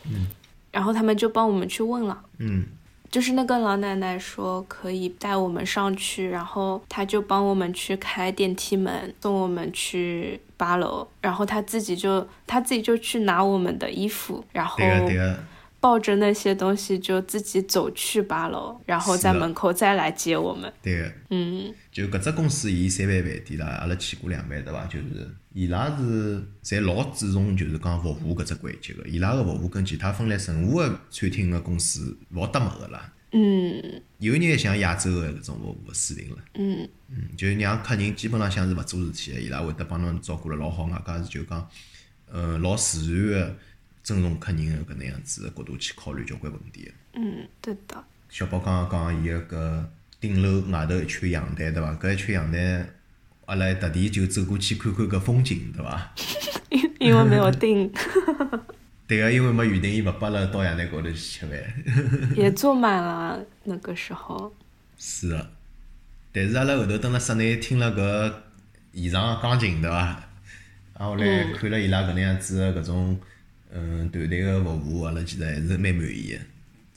嗯然后他们就帮我们去问了。嗯就是那个老奶奶说可以带我们上去，然后她就帮我们去开电梯门，送我们去八楼，然后她自己就她自己就去拿我们的衣服，然后对个对个，抱着那些东西就自己走去八楼，然后在门口再来接我们。对个。嗯就搿只公司，伊三万饭店啦，阿拉去过两万对伐？就是伊拉是侪老注重就是讲服务搿只环节个，伊拉个服务跟其他分类任何个餐厅个公司勿得没个啦。嗯有眼像亚洲个搿种服务水平了。嗯嗯，就让客人基本浪向是勿做事体个，伊拉会得帮侬照顾了老好，外加是就讲，呃，老自然个尊重客人个搿能样子个角度去考虑交关问题个。嗯，对的。小宝刚刚讲伊个搿顶楼外头一圈阳台对伐？搿一圈阳台，阿拉特地就走过去看看搿风景对伐？因 因为没有订，对个，因为没预定，伊勿拨阿拉到阳台高头去吃饭。也坐满了那个时候。是个，但是阿拉后头蹲辣室内听了搿现场个钢琴对伐？然，后来看了伊拉搿能样子个搿种嗯团队个服务，阿拉其实还是蛮满意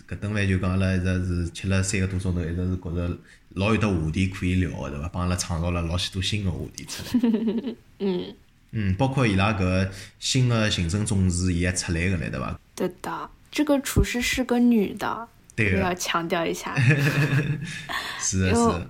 个。搿顿饭就讲阿拉一直是吃了三个多钟头，一直是觉着老有得话题可以聊个对伐？帮阿拉创造了老许多新个话题出来。嗯，嗯，包括伊拉搿新个行政总厨伊也出来个唻对伐？对的。这个厨师是个女的，对个要强调一下。是的是的，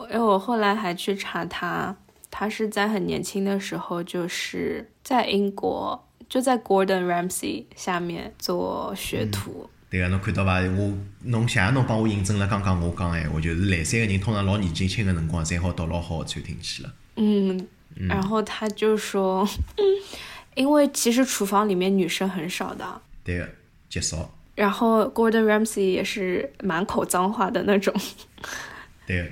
因为我后来还去查她，她是在很年轻的时候就是在英国，就在 Gordon Ramsay 下面做学徒。对啊，侬看到伐？我侬谢谢侬帮我印证了刚刚我讲个闲话，就是来三个人通常老年纪轻个辰光，才好到老好个餐厅去了。嗯，然后他就说，因为其实厨房里面女生很少的，对个，极少。然后 Gordon Ramsay 也是满口脏话的那种，对个。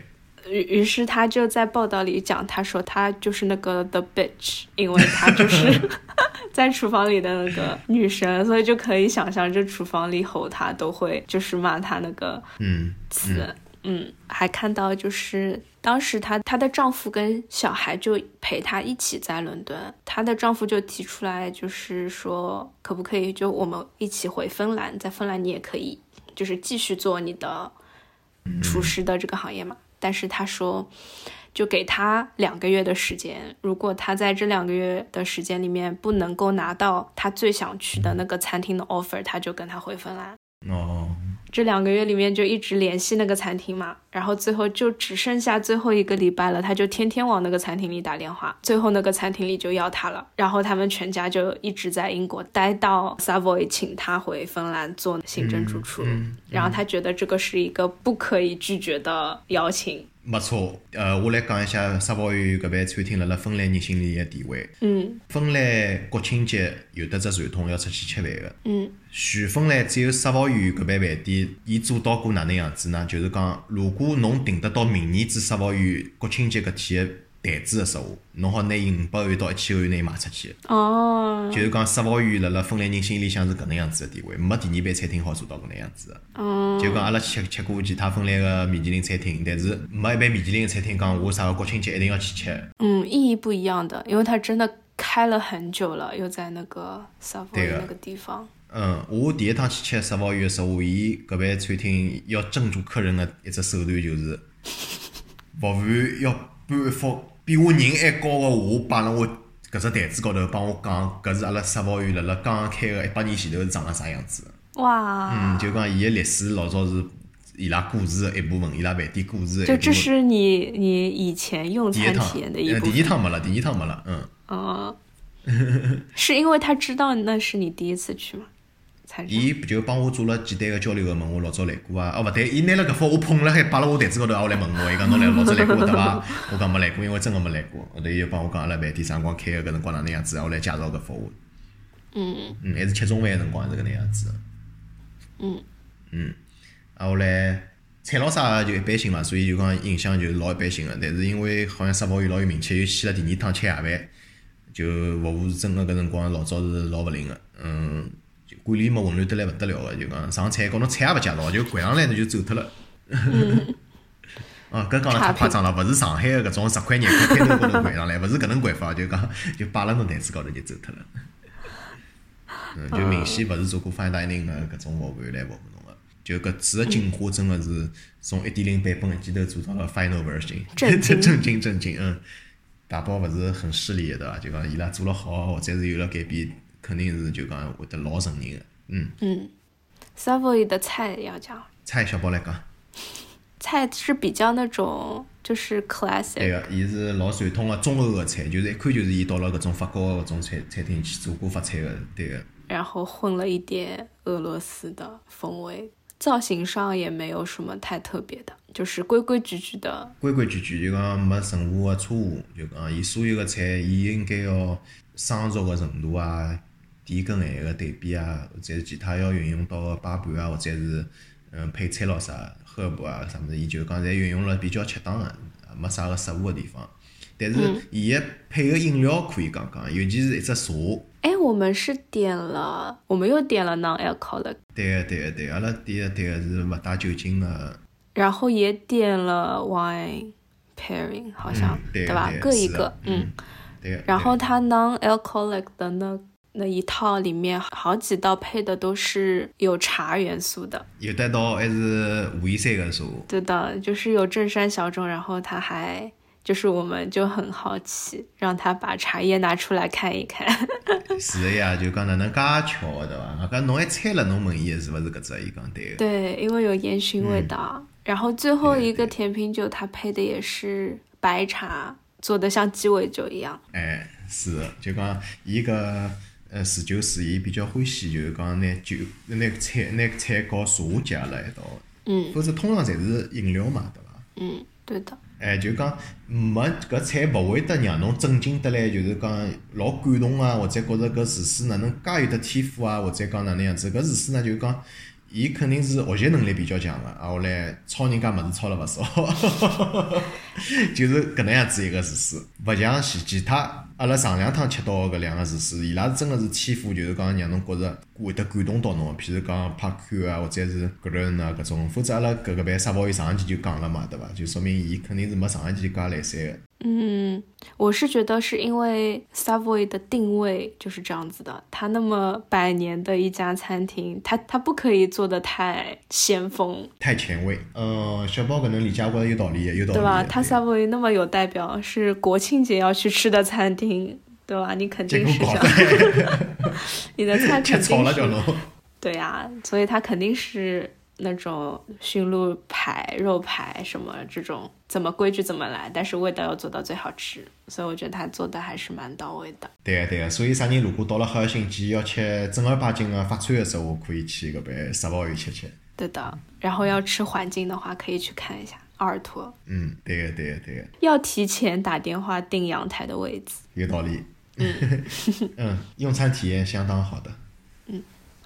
于于是他就在报道里讲，他说他就是那个 the bitch，因为他就是 在厨房里的那个女生，所以就可以想象，这厨房里吼他都会就是骂他那个嗯，词。嗯，还看到就是当时她她的丈夫跟小孩就陪她一起在伦敦，她的丈夫就提出来，就是说可不可以就我们一起回芬兰，在芬兰你也可以就是继续做你的厨师的这个行业嘛。但是他说，就给他两个月的时间，如果他在这两个月的时间里面不能够拿到他最想去的那个餐厅的 offer，他就跟他回芬兰。哦，这两个月里面就一直联系那个餐厅嘛，然后最后就只剩下最后一个礼拜了，他就天天往那个餐厅里打电话，最后那个餐厅里就要他了，然后他们全家就一直在英国待到 Savoy 请他回芬兰做行政主厨，然后他觉得这个是一个不可以拒绝的邀请，没错。呃，我来讲一下沙煲鱼搿爿餐厅辣辣芬兰人心里个地位。嗯芬兰国庆节有得只传统要出去吃饭个。嗯全芬兰只有沙煲鱼搿爿饭店，伊做到过哪能样子呢？就是讲，如果侬订得到明年子沙煲鱼国庆节搿天个台子个说话，侬好拿伊五百万到一千万拿伊卖出去。哦就是讲，沙包鱼辣辣芬兰人心里向是搿能样子个地位，没第二爿餐厅好做到搿能样子个。哦就讲阿拉吃吃过其他芬兰个米其林餐厅，但是没一爿米其林个餐厅讲我啥个国庆节一定要去吃。嗯，意义不一样的，因为他真的开了很久了，又在那个 Savoy 对的那个地方。嗯，我第一趟去吃沙包鱼个时候，伊搿爿餐厅要镇住客人个一只手段就是，服务员要搬一幅比我人还高个画摆辣我搿只台子高头，帮我讲搿是阿拉沙包鱼辣辣刚刚开个一百年前头是长了啥样子的。哇，嗯，就讲伊个历史老早是伊拉故事个一部分，伊拉饭店故事。就这是你你以前用餐体验的一呃，部分。第一趟没了，第一趟没了，嗯。哦，是因为他知道那是你第一次去吗？伊就帮我做了简单个交流个，问我老早来过啊，哦勿对，伊拿了搿幅我捧了海摆辣我台子高头，啊我来问我，伊讲侬来老早来过对伐？我讲没来过，因为真个没来过。后头伊就帮我讲阿拉饭店啥辰光开个，搿辰光哪能样子，啊我来介绍搿幅画。嗯嗯，还是吃中饭个辰光是搿能样子。嗯嗯，啊后来菜咾啥就一般性嘛，所以就讲印象就老一般性个。但是因为好像沙包鱼老有名气，又去了第二趟吃夜饭，就服务是真个搿辰光老早是老勿灵个。嗯，就管理嘛混乱得来勿得了个，就讲上菜告侬菜也勿介绍，就掼上来侬就走脱了。哦，搿讲了太夸张了，勿是上海个搿种十块廿块摊头高头掼上来，勿是搿能掼法，就讲 就摆辣侬台子高头就走脱了。嗯，就明显勿是做过 fine dining 个搿种服务员来服务侬个，就搿次个进化真个是从一点零版本一记头做到了 final version，震惊震惊震惊，嗯，大宝勿是很势利个对伐？就讲伊拉做了好，或者是有了改变，肯定是就讲会得老承认个。嗯，嗯，Savoy 的菜要讲，菜小宝来讲，菜是比较那种就是 classic，对个，伊是老传统的中欧个菜，就是一看就是伊到了搿种法国个搿种餐餐厅去做过法菜个，对个。然后混了一点俄罗斯的风味，造型上也没有什么太特别的，就是规规矩矩的。规规矩矩，就讲没任何个错误，就讲伊所有个菜，伊应该要生熟个程度啊，甜跟咸个对比啊，或者是其他要运用到个摆盘啊，或者是嗯配菜咯啥荷包啊啥物事，伊就讲侪运用了比较恰当个，没啥个失误个地方。但是伊个配个饮料可以讲讲，尤其是一只茶。哎，我们是点了，我们又点了 non-alcoholic。对个对个对，阿拉点个点个是勿带酒精个。然后也点了 wine pairing，好像对吧？各一个，嗯。对。然后它 non-alcoholic 的那那一套里面，好几道配的都是有茶元素的。有得道还是武夷山个茶。对的，就是有正山小种，然后他还。就是我们就很好奇，让他把茶叶拿出来看一看。是的呀，就讲哪能介巧对伐？我讲侬还猜了，侬问伊是不是搿只？伊讲对。对，因为有烟熏味道。然后最后一个甜品酒，它配的也是白茶，做的像鸡尾酒一样。哎，是，就讲伊个呃侍酒师，伊比较欢喜，就是讲拿酒、拿菜、拿菜和茶结合辣一道。嗯。否则通常侪是饮料嘛，对伐？嗯，对的。哎，就讲没搿菜勿会得让侬震惊得来，就是讲老感动啊，或者觉着搿厨师哪能介有得天赋啊，或者讲哪能样子？搿厨师呢，就讲伊肯定是学习能力比较强个，啊，后来抄人家物事抄了勿少，就是搿能样子一个厨师，勿像其其他。阿拉上两趟吃到搿两个厨师，伊拉是真个是天赋，就是讲让侬觉着会得感动到侬。譬如讲拍看啊，或者是搿人啊搿种，否则阿拉搿个班沙包伊上一期就讲了嘛，对伐？就说明伊肯定是没上一期介来三个。嗯，我是觉得是因为 Savoy 的定位就是这样子的，它那么百年的一家餐厅，它它不可以做的太先锋、太前卫。嗯，小包可能理解过有道理，有道理。对吧？它 Savoy 那么有代表，是国庆节要去吃的餐厅，对吧？你肯定是这样。你的菜肯定是。对呀，所以它肯定是。那种驯鹿排、肉排什么这种，怎么规矩怎么来，但是味道要做到最好吃，所以我觉得他做的还是蛮到位的。对个对个，所以啥人如果到了赫尔辛基要吃正儿八经的法餐的时候，可以去搿边沙包园吃吃。对的，然后要吃环境的话，可以去看一下阿尔托。嗯，对个对个对个。要提前打电话订阳台的位置。有道理。嗯 嗯，用餐体验相当好的。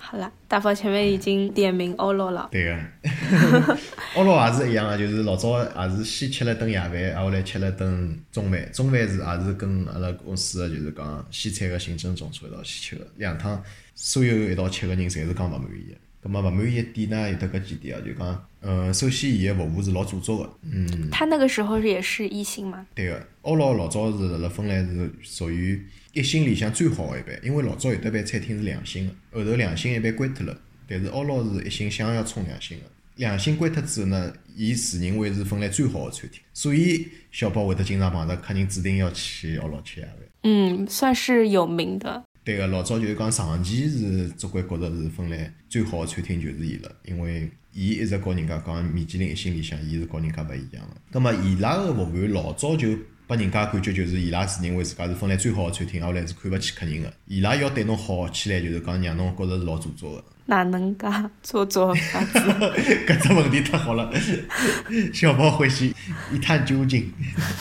好了，大宝前面已经点名欧罗了。对个，欧罗也是一样啊，就是老早也是先吃了顿夜饭，挨后来吃了顿中饭。中饭是也是跟阿拉公司个就是讲西餐个行政总厨一道去吃个，两趟所有一道吃个人侪是讲勿满意。葛末勿满意一点呢，有得搿几点啊，就讲，嗯，首先伊个服务是老做作个，嗯。他那个时候也是一星吗？对个，欧罗老早是辣辣芬兰是属于。一星里向最好个一班，因为老早有得班餐厅是两星个，后头两星一般关脱了。但是奥劳是一星想要冲两星个，两星关脱之后呢，伊自认为是芬兰最好的餐厅，所以小宝会得经常碰着客人指定要去奥劳吃夜饭。嗯，算是有名的。对个，老早就是讲长期是总归觉着是芬兰最好的餐厅就是伊了，因为伊一直告人家讲米其林一星里向伊是告人家勿一样个。葛末伊拉个服务员老早就。拨人家感觉就是伊拉自认为自家是芬兰最好个餐厅，后来是看勿起客人个。伊拉要对侬好起来，就是讲让侬觉着是老做作个。哪能介做作法子？搿只问题太好了，小宝欢喜一探究竟。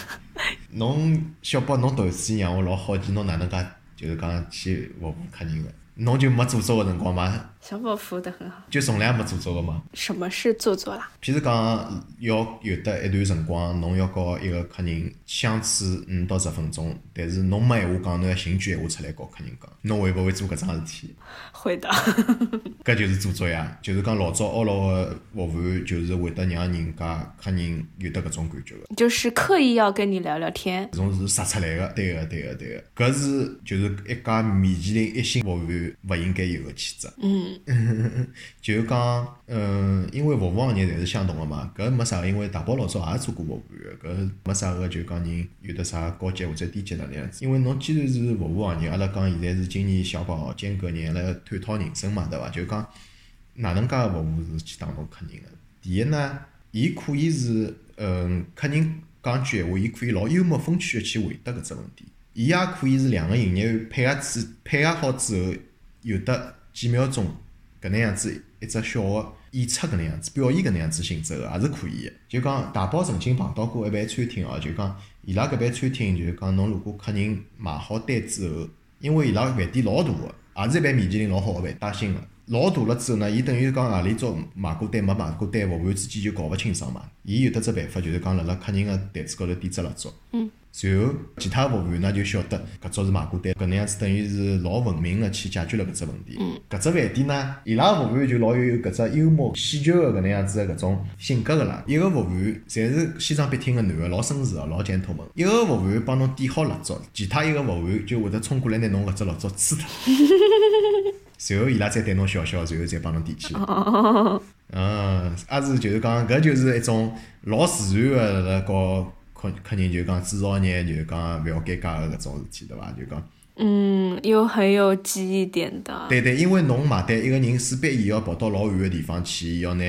侬小宝，侬头次让我老好奇，侬哪能介就是讲去服务客人个？侬就没做作个辰光吗？小宝服务得很好。就从来没做作过吗？什么是做作啦？譬如讲，要有得一段辰光，侬要和一个客人相处五到十分钟，但是侬没闲话讲，侬要寻句闲话出来和客人讲，侬会勿会做搿桩事体？会的。搿就是做作呀，就是讲老早阿老个服务员就是会得让人家客人有得搿种感觉个。就是刻意要跟你聊聊天。搿种是杀出来个，对个，对个，对个。搿是就是一家米其林一星服务员勿应该有个气质。嗯。就讲，嗯，因为服务行业侪是相同个嘛，搿没啥，因为大宝老早也做过服务员个，搿没啥个，就讲人有得啥高级或者低级哪能样子。因为侬既然是服务行业，阿拉讲现在是今年小宝间隔年来探讨人生嘛，对伐？就讲哪能介个服务是去打动客人个？第一呢，伊可以是，嗯，客人讲句闲话，伊可以老幽默风趣个去回答搿只问题。伊也可以是两个营业员配合之配合好之后，有得几秒钟。搿能样子一只小个演出搿能样子，表演搿能样子性质个，也是可以个。就讲大宝曾经碰到过一爿餐厅哦，就讲伊拉搿爿餐厅，就是讲侬如果客人买好单之后，因为伊拉饭店老大个，也是一爿米其林老好个饭，带星个。老大了之后呢，伊等于讲何里桌买过单没买过单，服务员之间就搞勿清爽嘛。伊有得只办法，就是讲辣辣客人个台子高头点只蜡烛。嗯。然后其他服务员呢就晓得搿桌是买过单，搿能样子等于是老文明个去解决了搿只问题。嗯。搿只饭店呢，伊拉服务员就老有搿只幽默喜剧个搿能样子个搿种性格个啦。一个服务员侪是西装笔挺个男个，老绅士个，老 gentleman。一个服务员帮侬点好蜡烛，其他一个服务员就会得冲过来拿侬搿只蜡烛吹脱。然后伊拉再对侬笑笑，然后再帮侬点起来。嗯，也是就是讲，搿就是一种老自然个辣搞客客人就讲制造业就讲勿要尴尬个搿种事体，对伐？就讲。嗯，又很有记忆点的。对对，因为侬买单，一个人势必伊要跑到老远个地方去，要拿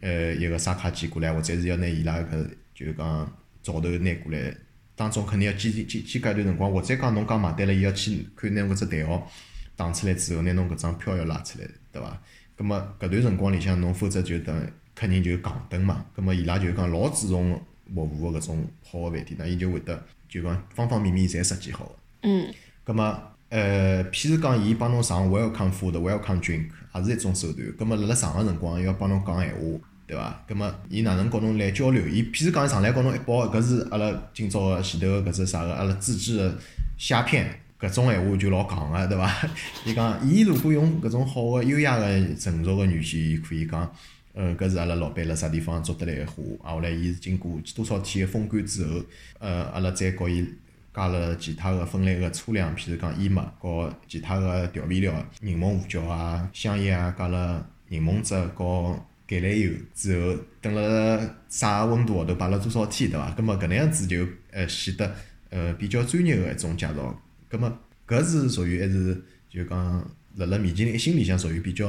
呃一个刷卡机过来，或者是要拿伊拉搿就是讲照头拿过来，当中肯定要间间间间隔一段辰光，或者讲侬讲买单了，伊要去看拿搿只代号。打出来之后，拿侬搿张票要拉出来，对伐？葛末搿段辰光里向，侬否则就等客人就戆等嘛。葛末伊拉就讲老注重服务个搿种好个饭店，那伊就会得就讲方方面面侪设计好个。嗯。葛末呃，譬如讲，伊帮侬上 welcome food、welcome drink，也是一种手段。葛末辣辣上个辰光要帮侬讲闲话，对伐？葛末伊哪能跟侬来交流？伊譬如讲上来跟侬一包，搿是阿拉今朝个前头个搿只啥个，阿拉自制个虾片。搿种闲话就老戆个，对伐？伊讲，伊如果用搿种好个、优雅个、成熟个语气，伊可以讲，呃，搿是阿拉老板辣啥地方做得来个花，啊，后来伊是经过多少天个风干之后，呃，阿拉再告伊加了其他个分类个粗粮，譬如讲燕麦，和其他个调味料，柠檬胡椒啊、香叶啊，加了柠檬汁和橄榄油之后，等辣啥温度下头摆了多少天，对伐？葛末搿能样子就呃显得呃比较专业个一种介绍。葛末搿是属于还是就讲辣辣米其林一星里向属于比较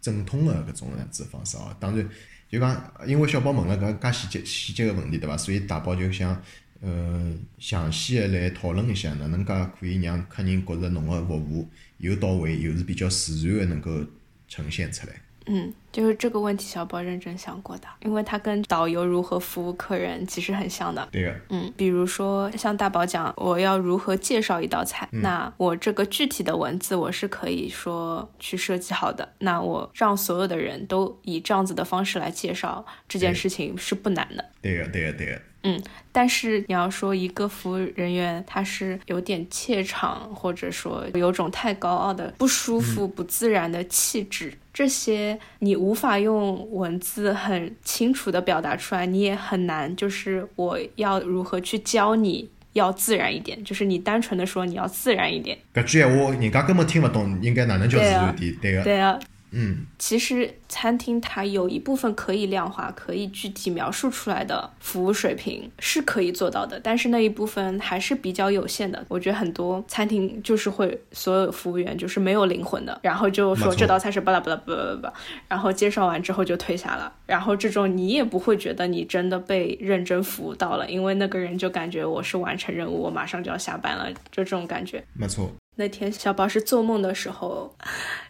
正统的搿种样子方式哦。当然，就讲因为小宝问了搿介细节细节个问题，对伐？所以大宝就想呃详细的来讨论一下，哪能介可以让客人觉着侬个服务又到位，又是比较自然的能够呈现出来。嗯，就是这个问题，小宝认真想过的，因为他跟导游如何服务客人其实很像的。对呀。嗯，比如说像大宝讲我要如何介绍一道菜，那我这个具体的文字我是可以说去设计好的。那我让所有的人都以这样子的方式来介绍这件事情是不难的。对呀，对呀，对个。嗯，但是你要说一个服务人员他是有点怯场，或者说有种太高傲的不舒服、不自然的气质，这些你无法用文字很清楚的表达出来，你也很难。就是我要如何去教你要自然一点，就是你单纯的说你要自然一点，搿句闲话人家根本听不懂，应该哪能叫自然点？对个，对啊。嗯，其实餐厅它有一部分可以量化、可以具体描述出来的服务水平是可以做到的，但是那一部分还是比较有限的。我觉得很多餐厅就是会所有服务员就是没有灵魂的，然后就说这道菜是巴拉巴拉巴拉巴拉，然后介绍完之后就退下了。然后这种你也不会觉得你真的被认真服务到了，因为那个人就感觉我是完成任务，我马上就要下班了，就这种感觉。没错。那天小宝是做梦的时候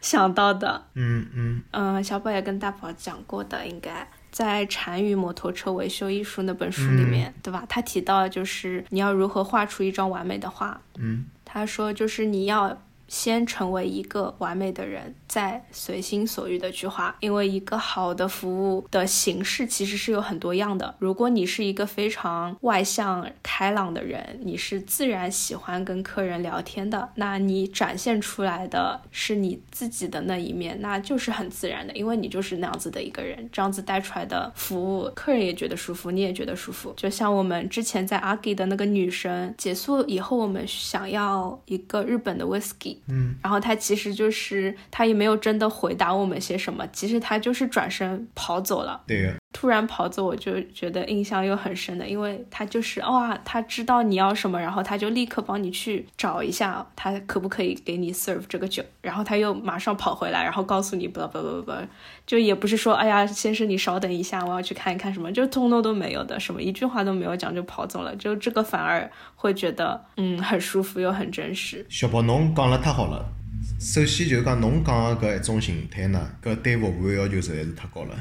想到的，嗯嗯。嗯，小宝也跟大宝讲过的，应该在《禅语摩托车维修艺术》那本书里面，对吧？他提到就是你要如何画出一张完美的画，嗯，他说就是你要先成为一个完美的人。再随心所欲的去画，因为一个好的服务的形式其实是有很多样的。如果你是一个非常外向开朗的人，你是自然喜欢跟客人聊天的，那你展现出来的是你自己的那一面，那就是很自然的，因为你就是那样子的一个人。这样子带出来的服务，客人也觉得舒服，你也觉得舒服。就像我们之前在阿给的那个女生结束以后，我们想要一个日本的 whisky，嗯，然后他其实就是他也。没有真的回答我们些什么，其实他就是转身跑走了。对，突然跑走，我就觉得印象又很深的，因为他就是哇，他知道你要什么，然后他就立刻帮你去找一下，他可不可以给你 serve 这个酒，然后他又马上跑回来，然后告诉你不不不不，就也不是说哎呀，先生你稍等一下，我要去看一看什么，就通通都没有的，什么一句话都没有讲就跑走了，就这个反而会觉得嗯很舒服又很真实。小宝侬讲了太好了。首先就是讲侬讲个搿一种形态呢，搿对服务要求实在是太高了。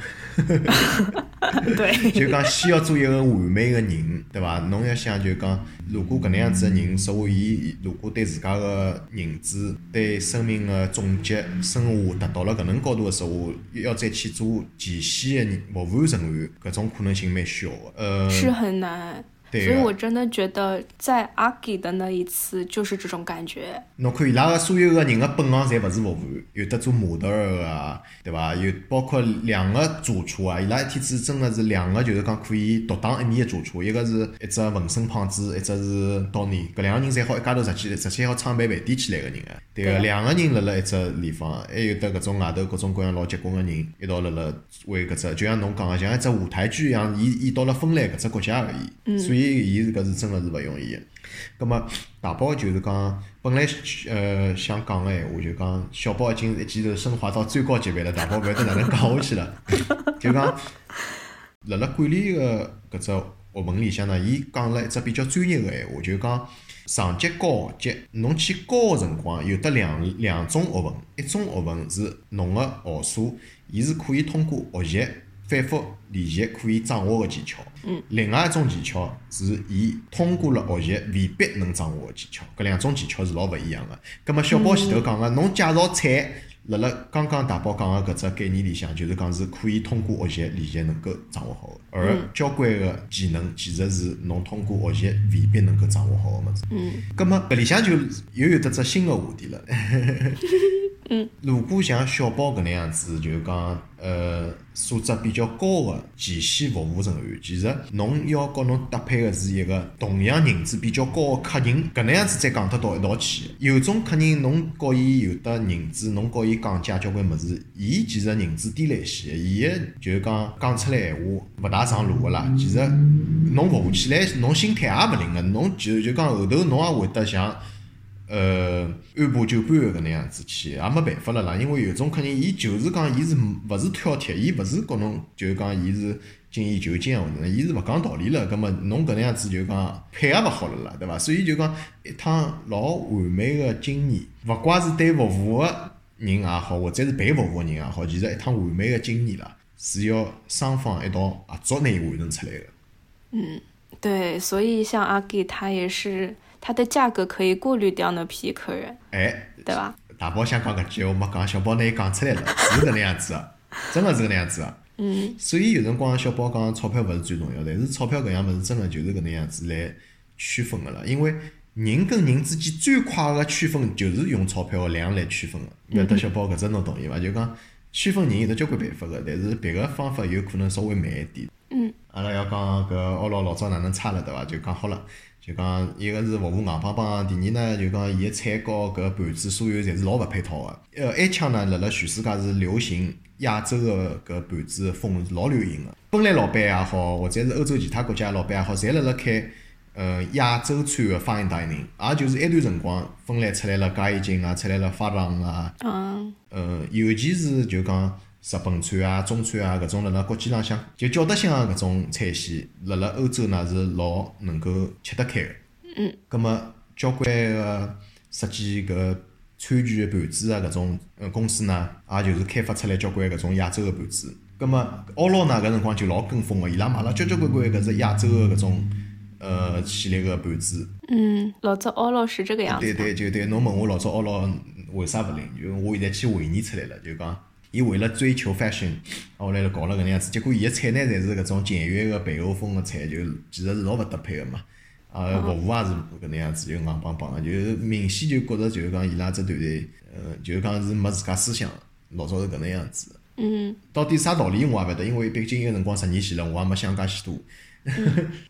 对，就讲先要做一个完美个人，对伐？侬要想就讲，如果搿能样子个人，说话伊如果对自家个认知、对生命个总结、升华达到了搿能高度个说话，要再去做前线个服务人员，搿种可能性蛮小个。呃，是很难。对个所以我真的觉得在阿给的那一次就是这种感觉。侬看伊拉个所有个人个本行侪勿是服务员，有的做模特儿个啊，对伐？有包括两个主厨啊，伊拉一天子真个是两个就是讲可以独当一面个主厨，一个是一只纹身胖子，一只是刀尼，搿两个人侪好一家头直接直接好创办饭店起来个人个，对个，啊。两个人辣辣一只地方，还有得搿种外头各种各样老结棍个人一道辣辣为搿只，就像侬讲个，像一只舞台剧一样，伊演到了芬兰搿只国家而已，所以伊是搿是真个是勿容易个。葛末大宝就是讲，本来呃想讲个闲话，就讲小宝已经一记头升华到最高级别了，大宝勿晓得哪能讲下去了。就讲辣辣管理个搿只学问里向呢，伊讲了一只比较专业个闲话，就讲上级高级，侬去教个辰光有得两两种学问，一种学问是侬个学数，伊是可以通过学习反复练习可以掌握个技巧。嗯。另外一种技巧是伊通过了学习未必能掌握个技巧，搿两种技巧是老勿一样个。葛末小宝前头讲个，侬介绍菜。辣辣刚刚大宝讲个搿只概念里向，就是讲是可以通过学习练习能够掌握好个，而交关个技能其实是侬通过学习未必能够掌握好个物事。嗯。葛末搿里向就又有得只新个话题了。嗯。如果像小宝搿能样子，就是讲呃素质比较高个前线服务人员，其实侬要和侬搭配个是一个同样认知比较高个客人，搿能样子才讲得到一道去。有种客人侬和伊有得认知，侬和伊讲解交关物事，伊其实认知低了一些，伊个就是讲讲出来闲话勿大上路个啦。其实侬服务起来，侬心态也勿灵个，侬就就讲后头侬也会得像。呃，按部就班个搿能样子去，也没办法了啦。因为有种客人，伊就是讲，伊是勿是挑剔，伊勿是告侬，就是讲，伊是精益求精，或者伊是勿讲道理了。葛末侬搿能样子就讲配合勿好了啦，对伐？所以就讲一趟老完美个经验，勿怪是对服务个人也好，或者是被服务个人也好，其实一趟完美个经验啦，是要双方一道合作拿伊完成出来个。对，所以像阿给他也是，他的价格可以过滤掉那批客人，哎，对吧？大宝想讲搿句，我没讲，小宝拿伊讲出来了，是搿能样子个，真个是搿能样子个。嗯，所以有辰光小宝讲钞票勿是最重要，但是钞票搿样物事真个就是搿能样子来区分个了。因为人跟人之间最快个区分就是用钞票个量来区分个。勿晓得小宝搿只侬同意伐？就讲区分人有得交关办法个，但是别个方法有可能稍微慢一点。嗯。阿拉要讲搿阿拉老早哪能差了对伐？就讲好了。就讲一个是服务硬邦邦，第二呢就讲伊个菜和搿盘子所有侪是老勿配套个。呃，埃腔呢辣辣全世界是流行亚洲个搿盘子风是老流行个。芬兰老板也好，或者是欧洲其他国家老板也好，侪辣辣开呃亚洲餐个 fine dining，也就是埃段辰光，芬兰出来了咖喱金啊，出来了法郎啊，嗯，呃，尤其是就讲日本餐啊、中餐啊搿种辣辣国际浪向就叫得响个搿种菜系，辣辣欧洲呢是老能够吃得开个。嗯。葛末交关个设计搿餐具个盘子啊搿种呃公司呢，也就是开发出来交关搿种亚洲个盘子。葛末奥劳呢搿辰光就老跟风个，伊拉买了交交关关搿只亚洲个搿种呃系列个盘子。嗯，老早奥劳是这个样子。对对，就对，侬问我老早奥劳为啥勿灵？就我现在去回忆出来了，就讲伊为了追求 fashion，后来就搞了搿能样子，结果伊个菜呢侪是搿种简约个北欧风个菜，就其实是老勿搭配个嘛。啊，服务也是搿能样子，就硬邦邦个，就是明显就觉着就是讲伊拉只团队，呃，就是讲是没自家思想，老早是搿能样子。嗯到底啥道理我也勿晓得，因为毕竟有辰光十年前了，我也没想介许多。嗯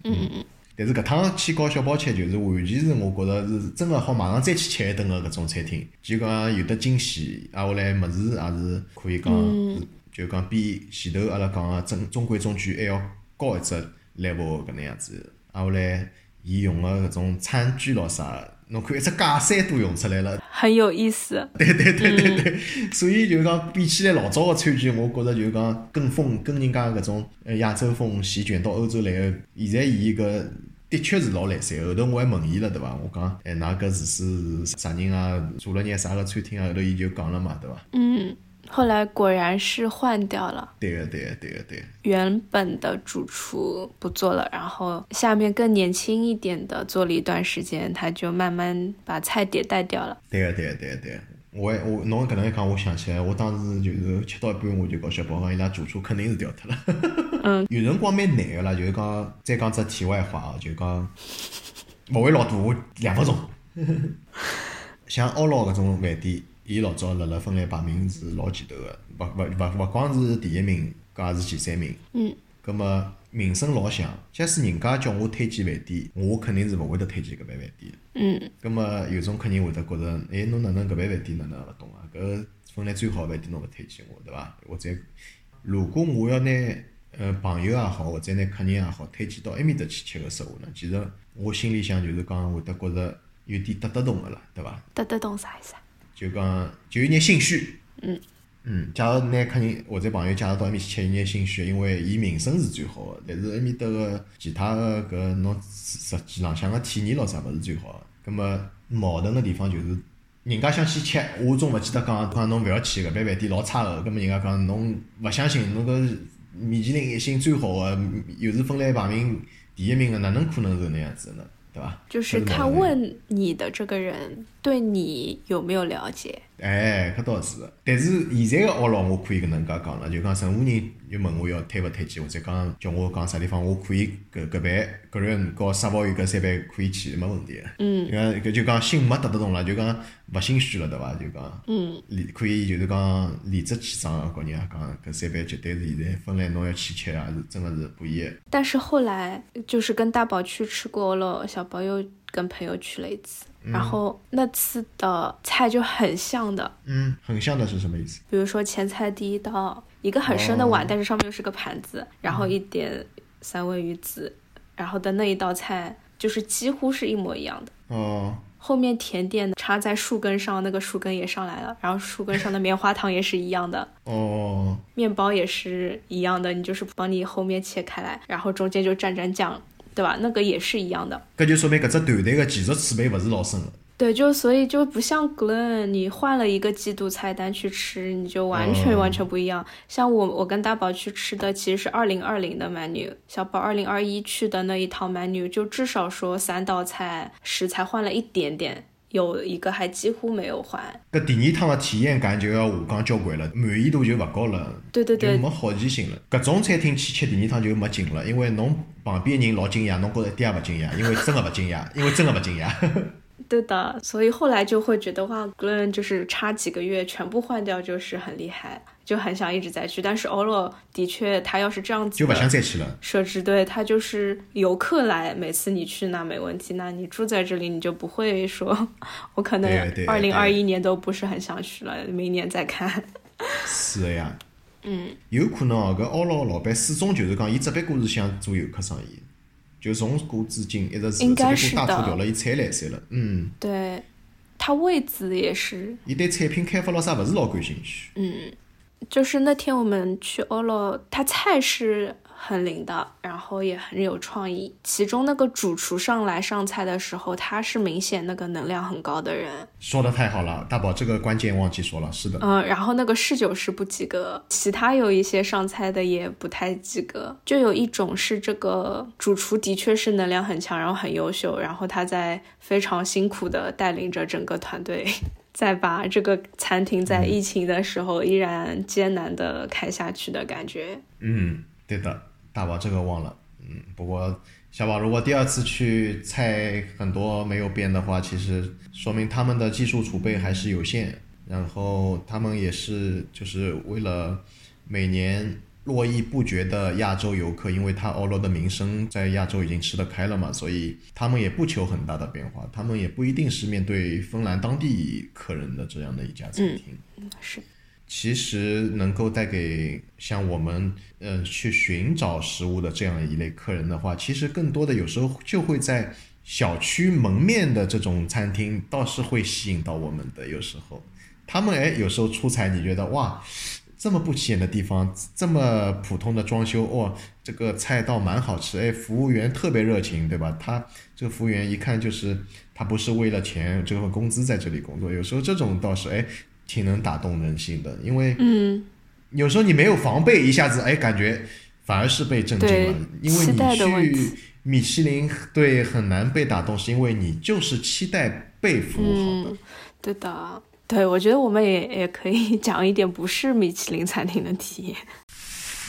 嗯嗯，但是搿趟去搞小包吃，就是完全是我觉着是真个好马上再去吃一顿个搿种餐厅，就讲有得惊喜，挨下来物事也是可以讲，是就讲比前头阿拉讲个中中规中矩还要高一只 level 搿能样子。挨下来伊用个搿种餐具咾啥，侬看一只假山都用出来了。很有意思。对对对对对，所以就是讲比起来老早个餐具，我觉着就是讲跟风跟人家搿种呃亚洲风席卷到欧洲来个，现在伊搿的确是老来塞。后头我还问伊了，对伐？我讲，哎，㑚搿厨师是啥人啊？做了眼啥个餐厅啊？后头伊就讲了嘛，对伐？嗯，后来果然是换掉了。对个，对个，对个，对。原本的主厨不做了，然后下面更年轻一点的做了一段时间，他就慢慢把菜迭代掉了。对个，对个，对个，对。我我侬搿能一讲，我想起来，我当时就是吃到一半，我就告小宝讲，伊拉主厨肯定是调脱了。嗯，有辰光蛮难个啦，就是讲再讲只题外话哦，就讲勿会老多，我两分钟。像奥老搿种饭店，伊老早辣辣分类排名是老前头个，勿勿勿勿光是第一名，搿也是前三名。嗯。葛末名声老响，假使人家叫我推荐饭店，我肯定是勿会得推荐搿爿饭店。嗯。葛末有种客人会得觉着，哎，侬哪能搿爿饭店哪能勿懂啊？搿分类最好个饭店侬勿推荐我，对伐？或者，如果我要拿呃朋友也好，或者拿客人也好，推荐到埃面搭去吃个食物呢，其实我心里向就是讲会得觉着有点得得动个啦，对伐？得得动啥意思啊？就讲就有眼心虚。嗯。嗯，假如拿客人或者朋友介绍到埃面去吃，有眼心虚，因为伊名声是最好个，但是埃面搭个其他个搿侬实际浪向个体验咾啥勿是最好个。么矛盾个地方就是，人家想去吃，我总勿记得讲讲侬勿要去搿爿饭店老差个，葛末人家讲侬勿相信侬搿米其林一星最好个，又是分类排名第一名个，哪能可能是那样子呢？对伐？就是看问你的这个人对你有没有了解。哎，搿倒是，但是现在个奥劳我可以搿能介讲了，就讲任何人又问我要推勿推荐，或者讲叫我讲啥地方，我可以搿搿爿个人和沙包鱼搿三爿可以去，没问题。个。嗯。因为搿就讲心没得得动了，就讲勿心虚了，对伐？就讲。嗯。理可以就是讲理直气壮个告人家讲，搿三爿绝对是现在分来侬要去吃啊，是真个是不一。但是后来就是跟大宝去吃过了，小宝又跟朋友去了一次。然后那次的菜就很像的，嗯，很像的是什么意思？比如说前菜第一道，一个很深的碗，但是上面又是个盘子，然后一点三文鱼籽，然后的那一道菜就是几乎是一模一样的。哦。后面甜点插在树根上，那个树根也上来了，然后树根上的棉花糖也是一样的。哦。面包也是一样的，你就是帮你后面切开来，然后中间就蘸蘸酱。对吧？那个也是一样的。搿就说明搿只团队的技术储备勿是老深个。对，就所以就不像 Glen，你换了一个季度菜单去吃，你就完全完全不一样。像我，我跟大宝去吃的其实是二零二零的 menu，小宝二零二一去的那一套 menu，就至少说三道菜食材换了一点点。有一个还几乎没有换，搿第二趟的体验感就要下降交关了，满意度就勿高了，对对对，没好奇心了。搿种餐厅去吃第二趟就没劲了，因为侬旁边人老惊讶，侬觉着一点也勿惊讶，因为真的勿惊讶，因为真的勿惊讶。对的，所以后来就会觉得哇，Glen 就是差几个月全部换掉就是很厉害，就很想一直再去。但是欧罗的确，他要是这样子，就不想再去了。设置对他就是游客来，每次你去那没问题，那你住在这里你就不会说，我可能二零二一年都不是很想去了，明年再看。是的呀，嗯，有可能啊，搿欧罗老板始终就是讲，伊只不过是想做游客生意。就从古至今一直是只不过大头调了一菜来塞了，嗯。对，他位置也是。伊对产品开发了啥不是老感兴趣。嗯，就是那天我们去欧罗，他菜是。很灵的，然后也很有创意。其中那个主厨上来上菜的时候，他是明显那个能量很高的人。说的太好了，大宝，这个关键忘记说了，是的。嗯，然后那个侍酒师不及格，其他有一些上菜的也不太及格。就有一种是这个主厨的确是能量很强，然后很优秀，然后他在非常辛苦的带领着整个团队，再把这个餐厅在疫情的时候依然艰难的开下去的感觉。嗯，对的。大宝这个忘了，嗯，不过小宝如果第二次去菜很多没有变的话，其实说明他们的技术储备还是有限，然后他们也是就是为了每年络绎不绝的亚洲游客，因为他欧罗的名声在亚洲已经吃得开了嘛，所以他们也不求很大的变化，他们也不一定是面对芬兰当地客人的这样的一家餐厅，嗯，是。其实能够带给像我们，呃，去寻找食物的这样一类客人的话，其实更多的有时候就会在小区门面的这种餐厅，倒是会吸引到我们的。有时候，他们哎，有时候出彩，你觉得哇，这么不起眼的地方，这么普通的装修，哦，这个菜倒蛮好吃，哎，服务员特别热情，对吧？他这个服务员一看就是他不是为了钱这份工资在这里工作，有时候这种倒是哎挺能打动人心的，因为嗯，有时候你没有防备，一下子哎感觉反而是被震惊了，因为你去米其林对很难被打动，是因为你就是期待被服务好的，对的。对，我觉得我们也也可以讲一点不是米其林餐厅的体验。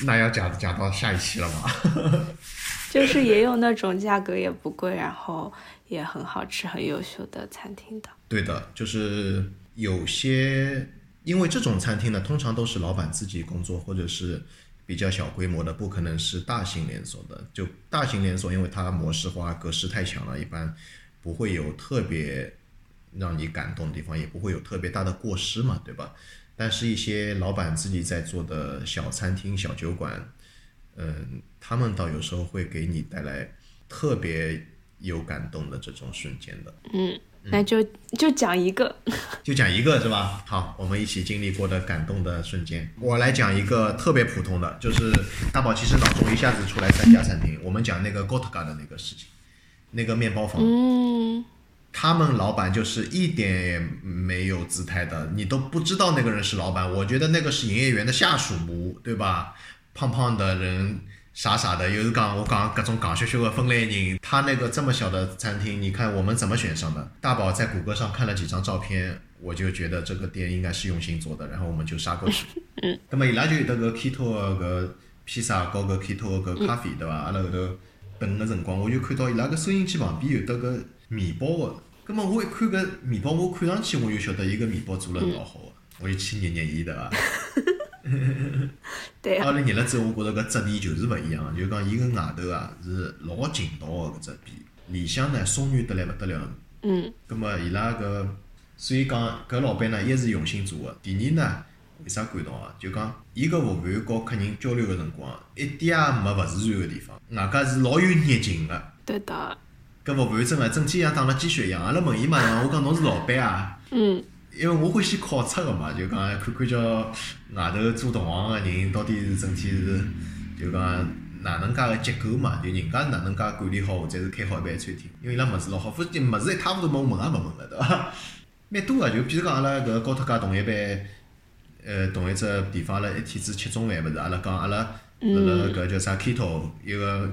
那要讲讲到下一期了吗？就是也有那种价格也不贵，然后也很好吃、很优秀的餐厅的。对的，就是有些，因为这种餐厅呢，通常都是老板自己工作，或者是比较小规模的，不可能是大型连锁的。就大型连锁，因为它模式化、格式太强了，一般不会有特别。让你感动的地方也不会有特别大的过失嘛，对吧？但是，一些老板自己在做的小餐厅、小酒馆，嗯，他们倒有时候会给你带来特别有感动的这种瞬间的。嗯，那就就讲一个，就讲一个是吧？好，我们一起经历过的感动的瞬间，我来讲一个特别普通的，就是大宝其实脑中一下子出来三家餐厅，我们讲那个 Gotga 的那个事情，那个面包房。嗯。他们老板就是一点也没有姿态的，你都不知道那个人是老板。我觉得那个是营业员的下属模，对吧？胖胖的人，傻傻的，又是讲我讲各种讲学学的分类人。他那个这么小的餐厅，你看我们怎么选上的？大宝在谷歌上看了几张照片，我就觉得这个店应该是用心做的，然后我们就杀过去。嗯。那么伊拉就有得个 keto 个披萨，搞个 keto 个咖啡，对吧？阿拉后头等的辰光，我就看到伊拉个收音机旁边有得个。面包个，葛末我一看个面包，我看上去我就晓得伊个面包做了老好个，我就去捏捏伊对伐？对阿拉捏了之后，我觉着搿质地就是勿一样，就讲伊跟外头啊是老劲道个搿只皮，里向呢松软得来勿得了。嗯。葛末伊拉搿，所以讲搿老板呢一是用心做个，第二呢为啥感动啊？就讲伊个服务员和客人交流个辰光，一点也没勿自然个地方，外加是老有热情个。对的。搿服务员真个整天像打了鸡血一样，阿拉问伊嘛，我讲侬是老板啊？嗯。因为我欢喜考察个嘛，就讲看看叫外头做同行个人到底是整体是，就讲哪能介个结构嘛，就人家哪能介管理好或者是开好一爿餐厅，因为伊拉物事老好，否则物事一塌糊涂问问也勿问了，对伐？蛮多个，就比如讲阿拉搿高特家同一班，呃，同一只地方，阿拉一天子吃中饭，勿是阿拉讲阿拉辣辣搿叫啥 keto 一个。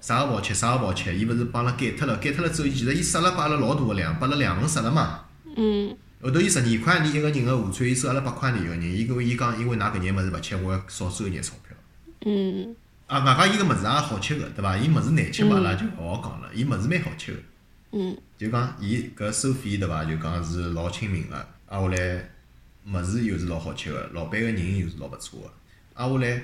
啥个勿好吃，啥个勿好吃，伊勿是帮阿拉改脱了，改脱了之后，其实伊设了拨阿拉老大个量，拨阿拉两份设了嘛。嗯。后头伊十二块钿一个人个午餐，伊收阿拉八块钿一个人，伊跟伊讲，因为㑚搿眼物事勿吃，我要少收一眼钞票。嗯。啊，外加伊个物事也好吃个，对伐？伊物事难吃嘛，阿拉就勿好讲了。伊物事蛮好吃个。嗯。就讲伊搿收费对伐？就讲是老亲民个，挨下来物事又是老好吃个，老板个人又是老勿错个，挨下来。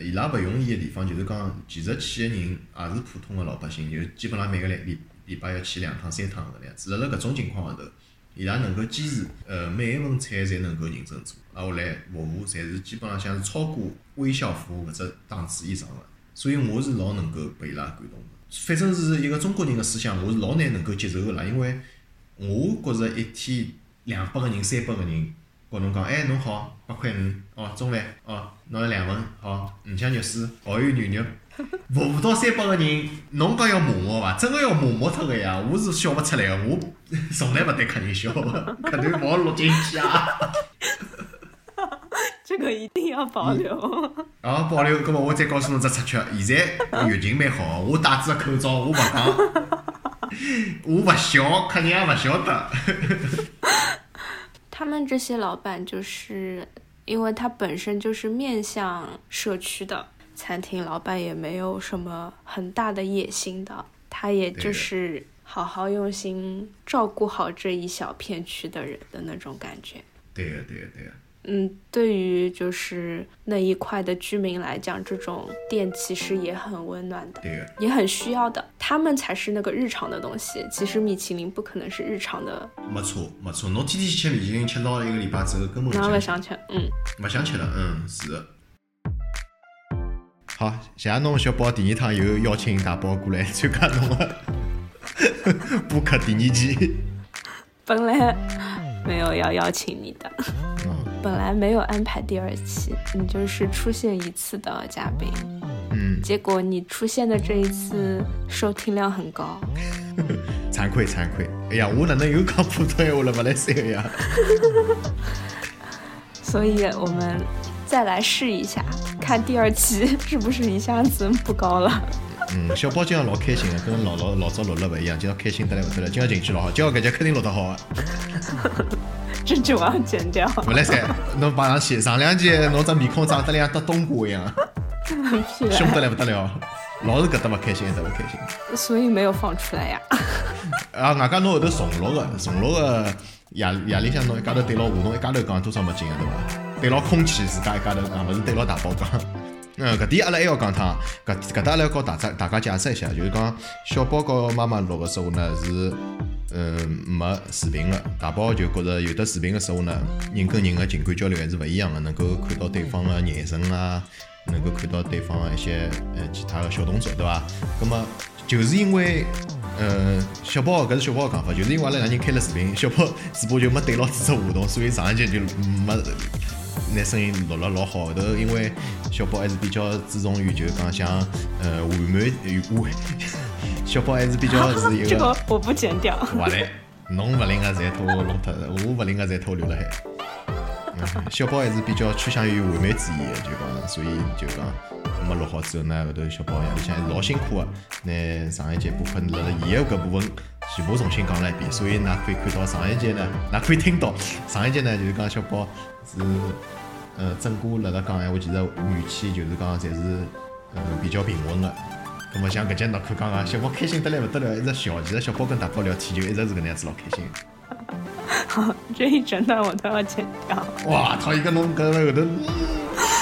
伊拉勿容易个地方就是讲，其实去个人也是普通个老百姓，就基本上每个礼礼礼拜要去两趟三趟搿能样子。辣辣搿种情况下头，伊拉能够坚持，呃，每一份菜侪能够认真做，挨下来服务侪是基本浪向是超过微笑服务搿只档次以上个。所以我是老能够被伊拉感动的。反正是一个中国人的思想，我是老难能够接受个啦，因为我觉着一天两百个人、三百个人。跟侬讲，哎，侬好，八块五，哦，中饭，哦，拿了两份，好，五香肉丝，蚝油牛肉，服务到三百个人，侬讲要骂我伐？真个要骂骂脱个呀！我是笑勿出来个，我从来勿对客人笑个，搿段勿好录进去啊！这个一定要保留。啊，保留，搿么我再告诉侬只插曲，现在疫情蛮好，我戴只口罩，我勿讲，我勿笑，客人也勿晓得。他们这些老板就是，因为他本身就是面向社区的餐厅老板，也没有什么很大的野心的，他也就是好好用心照顾好这一小片区的人的那种感觉。对呀，对呀，对呀。嗯，对于就是那一块的居民来讲，这种店其实也很温暖的，也很需要的。他们才是那个日常的东西。其实米其林不可能是日常的。没错，没错。侬天天去吃米其林，吃到一个礼拜之后，根本不想吃。嗯，不想吃了。嗯，是。好，谢谢侬小宝第二趟又邀请大宝过来参加侬的 播客第二期。本来没有要邀请你的。嗯。本来没有安排第二期，你就是出现一次的嘉宾，嗯，结果你出现的这一次收听量很高，惭愧惭愧。哎呀，我哪能又讲普通闲话了？不来三个呀？所以我们再来试一下，看第二期 是不是一下子不高了。嗯，小宝今朝老开心的，跟老老老早录了不一样，今朝开心得来不得了，今朝情绪老好，今朝搿节肯定录得好的。这句我要剪掉。不来塞，侬摆上去，上两集侬只面孔长得像搭冬瓜一样，屁 凶得，来不得了，老是搿搭勿开心，搿搭勿开心。所以没有放出来呀。啊，外加侬后头重录个，重录个夜夜里向侬一家头对牢话筒，一家头讲多少没劲个对伐？对牢空气自家一家头讲，勿是对牢大宝讲。嗯，搿点阿拉还要讲趟，搿搿搭阿拉要告大家大家解释一下，就是讲小宝和妈妈录个时候呢是，嗯，没视频个，大宝就觉着有的视频个时候呢，人跟人个情感交流还是勿一样个，能够看到对方个眼神啊，能够看到对方的一些呃其他个小动作，对伐？那么就是因为。呃，小宝搿是小宝个讲法，就是因为阿拉两人开了视频，小宝嘴巴就没对牢住只话筒，所以上一集就没拿声音录了老好。后头因为小宝还是比较注重于就是讲像呃 完美与完，小宝还是比较是一 这个个我不剪掉。坏嘞，侬勿灵个侪拖弄脱，我勿灵个侪拖留了海。嗯小宝还是比较趋向于完美主义的，就讲，所以就讲没录好之后呢，后头小宝夜里向还是老辛苦的，拿上一节部分辣辣伊个搿部分全部重新讲了一遍，所以㑚可以看到上一节呢，㑚可以听到上一节呢，就是讲小宝是呃整个辣辣讲闲话，其实语气就是讲侪是呃比较平稳的。咁么像搿节侬看讲啊小宝开心得来勿得了，一直笑，其实小宝跟大宝聊天就一直是搿能样子老开心。好，这一整段我都要剪掉。哇，操！一个侬搿后头，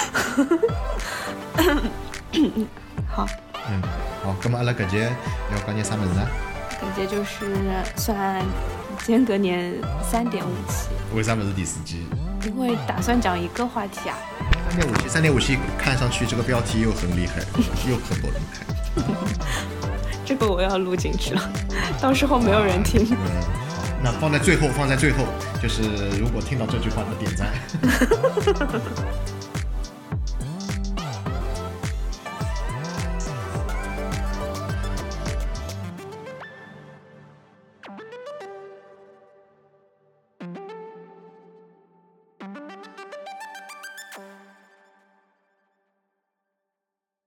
好，嗯，好，咁么阿拉搿节要讲点啥物事呢？感觉就是算间隔年三点五期，为啥勿是第四季？因为打算讲一个话题啊。三点五期，三点五期，看上去这个标题又很厉害，又很不能看。这个我要录进去了，到时候没有人听。嗯，好，那放在最后，放在最后，就是如果听到这句话的点赞。